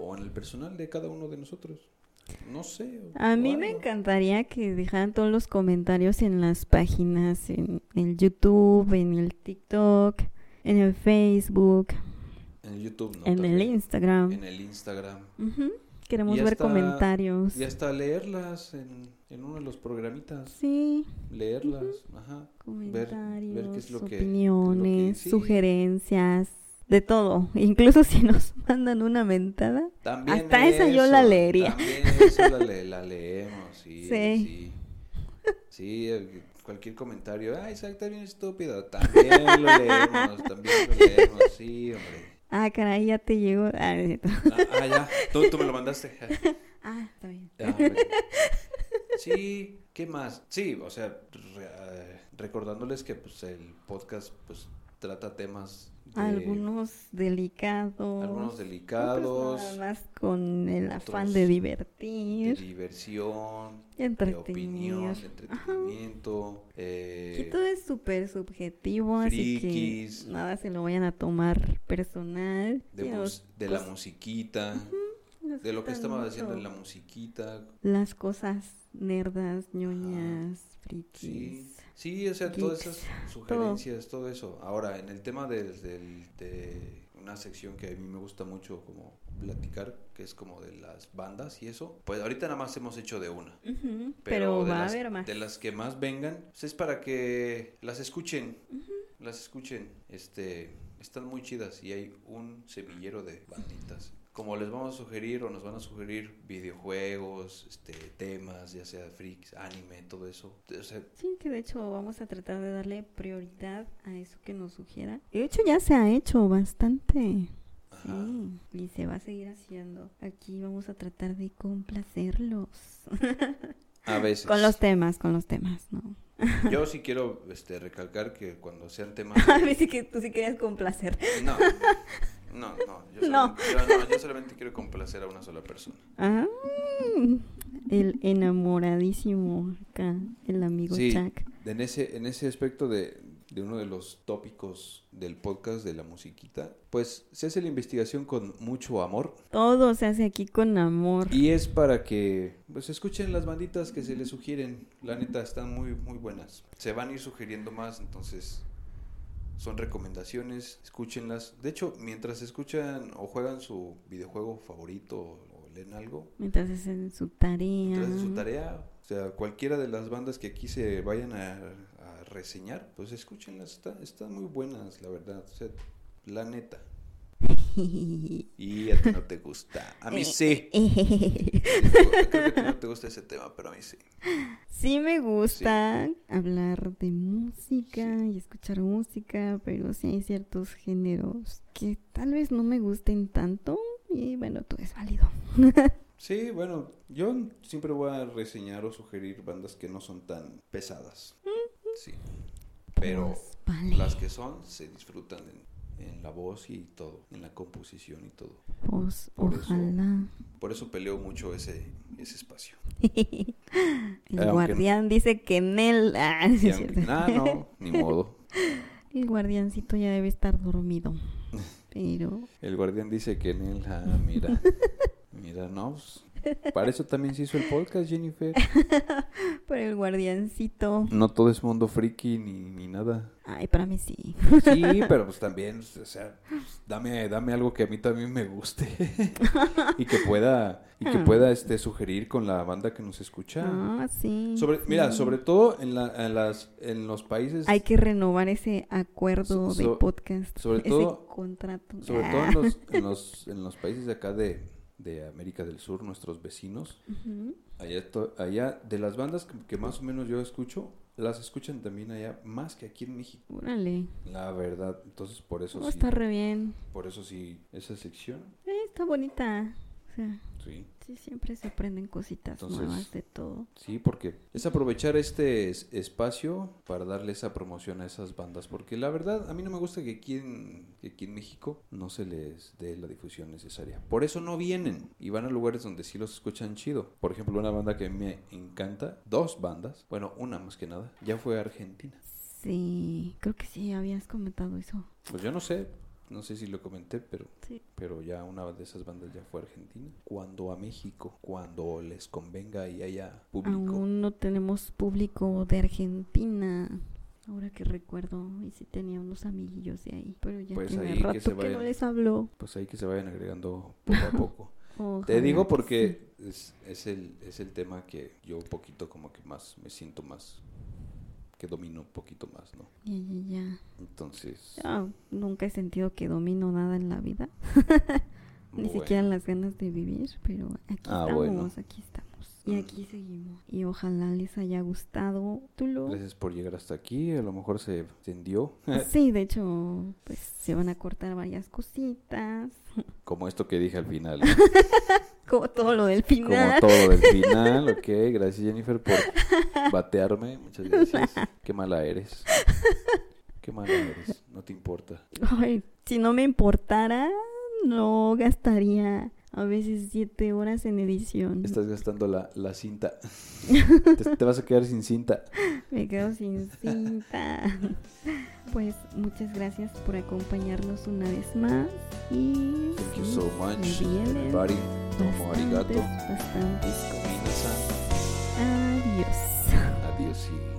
o en el personal de cada uno de nosotros. No sé. A mí me encantaría que dejaran todos los comentarios en las páginas, en el YouTube, en el TikTok, en el Facebook, En el YouTube, ¿no? en el. Instagram. En el Instagram. Ujú. Queremos ver hasta- comentarios. Y hasta leerlas en, en uno de los programitas. Sí, Leerlas, ajá. comentarios, ver qué es lo que- qué es lo que- opiniones, sí. sugerencias, de todo. Incluso si nos mandan una mentada. También Hasta esa yo la leería. También eso la, le- la leemos, sí. Sí. Sí, Sí, cualquier comentario, ay, Isaac está bien estúpido, también lo leemos, también lo leemos, sí, hombre. Ah, caray, ya te llegó. Ah. Ah, ah, ya, tú, tú me lo mandaste. Ah, está bien. Ah. Sí, ¿qué más? Sí, o sea, re- eh, recordándoles que pues el podcast pues trata temas de Algunos delicados. algunos otros delicados, nada más con el afán de de divertir. diversión, y de opinión, de entretenimiento, eh, Y todo es súper subjetivo, así frikis. que nada se lo vayan a tomar personal. de, nos- de la pues, musiquita, nos de lo que estaba mucho en la musiquita, Las cosas nerdas, ñoñas, frikis. Sí, sí, o sea, todas esas sugerencias, todo. eso. Ahora, en el tema del, del- de una sección que a mí me gusta mucho como platicar, que es como de las bandas y eso, pues ahorita nada más hemos hecho de una. Pero, va las, a haber más. De las que más vengan, pues es para que las escuchen, las escuchen. Este, están muy chidas y hay un semillero de banditas. Como les vamos a sugerir o nos van a sugerir videojuegos, este, temas, ya sea freaks, anime, todo eso. O sea, Sí, que de hecho vamos a tratar de darle prioridad a eso que nos sugiera. De hecho ya se ha hecho bastante. Ajá. Sí, y se va a seguir haciendo. Aquí vamos a tratar de complacerlos. A veces. con los temas, con los temas, ¿no? Yo sí quiero este, recalcar que cuando sean temas... A mí sí que tú sí querías complacer. No, no, no. Yo No. solamente, yo, no, yo solamente quiero complacer a una sola persona. Ah, el enamoradísimo acá, el amigo Sí. Chuck. En ese, en ese aspecto de, de uno de los tópicos del podcast de la musiquita, pues se hace la investigación con mucho amor Todo se hace aquí con amor. y es para que pues escuchen las banditas que se les sugieren. La neta, están muy, muy buenas. Se van a ir sugiriendo más, entonces son recomendaciones, escúchenlas. De hecho, mientras escuchan o juegan su videojuego favorito o leen algo, Mientras hacen su tarea. mientras hacen su tarea, o sea, cualquiera de las bandas que aquí se vayan a, a reseñar, pues escúchenlas, está- están muy buenas, la verdad, o sea, la neta. Y a ti no te gusta, a mí sí. Creo que a ti no te gusta ese tema, pero a mí sí. Sí me gusta hablar de música y escuchar música, pero sí hay ciertos géneros que tal vez no me gusten tanto y bueno, todo es válido. Sí, bueno, yo siempre voy a reseñar o sugerir bandas que no son tan pesadas. Sí. Pero Pues, vale. las que son se disfrutan en, en la voz y todo, en la composición y todo. Pues por eso- ojalá. Por eso peleo mucho ese, ese espacio. El Aunque- guardián dice que en él... Ah, sí aunque- cierto. nah, no, ni modo. El guardiancito ya debe estar dormido. Pero... El guardián dice que en él, ah, mira. Mira, no. Para eso también se hizo el podcast, Jennifer. Pero el guardiancito... No todo es mundo friki ni, ni nada. Ay, para mí sí. Sí, pero pues también, o sea, pues, dame, dame algo que a mí también me guste y que pueda, y que pueda este sugerir con la banda que nos escucha. Ah, sí. Sobre, mira, sobre todo en, la, en las, en los países, Hay que renovar ese acuerdo So- de podcast. sobre ese todo- contrato. sobre Ah. todo en los, en los, en los países de acá de, de América del Sur, nuestros vecinos, Ujú. allá, to- allá de las bandas que, que más o menos yo escucho, las escuchan también allá más que aquí en México, Órale. la verdad. Entonces por eso Oh, sí, está re bien. por eso sí, esa sección, Eh, está bonita. O sea, sí. sí, siempre se aprenden cositas Entonces- nuevas de todo. Sí, porque es aprovechar este es- espacio para darle esa promoción a esas bandas, porque la verdad a mí no me gusta que aquí en, que aquí en México no se les dé la difusión necesaria. Por eso no vienen y van a lugares donde sí los escuchan chido. Por ejemplo, una banda que me encanta, dos bandas, bueno, una más que nada, ya fue a Argentina. Sí, creo que sí, habías comentado eso. Pues yo no sé, no sé si lo comenté, pero Sí. pero ya una de esas bandas ya fue a Argentina. Cuando a México, cuando les convenga y haya público. Aún no tenemos público de Argentina. Ahora que recuerdo, y sí tenía unos amiguillos de ahí. Pero ya Pues tiene ahí que rato se que, no vayan. les hablo. Pues ahí que se vayan agregando poco a poco. Te digo que porque es, es, el, es el tema que yo un poquito como que más me siento más, que domino un poquito más, ¿no? Ya, ya, ya. Entonces, Ah, nunca he sentido que domino nada en la vida. Ni bueno. siquiera las ganas de vivir, pero aquí Ah, estamos, bueno. aquí estamos. Y aquí seguimos. Y ojalá les haya gustado. ¿Tú lo? Gracias por llegar hasta aquí. A lo mejor se extendió. Sí, de hecho, pues se van a cortar varias cositas. Como esto que dije al final. Como todo lo del Como final. todo del final. Ok, gracias Jennifer por batearme. Muchas gracias. Qué mala eres. Qué mala eres. No te importa. Ay, si no me importara, no gastaría a veces siete horas en edición. Estás gastando la, la cinta. te, te vas a quedar sin cinta. Me quedo sin cinta. Pues muchas gracias por acompañarnos una vez más. Y Thank you so much, everybody. Tomo arigato. bastantes. Adiós. Adiós y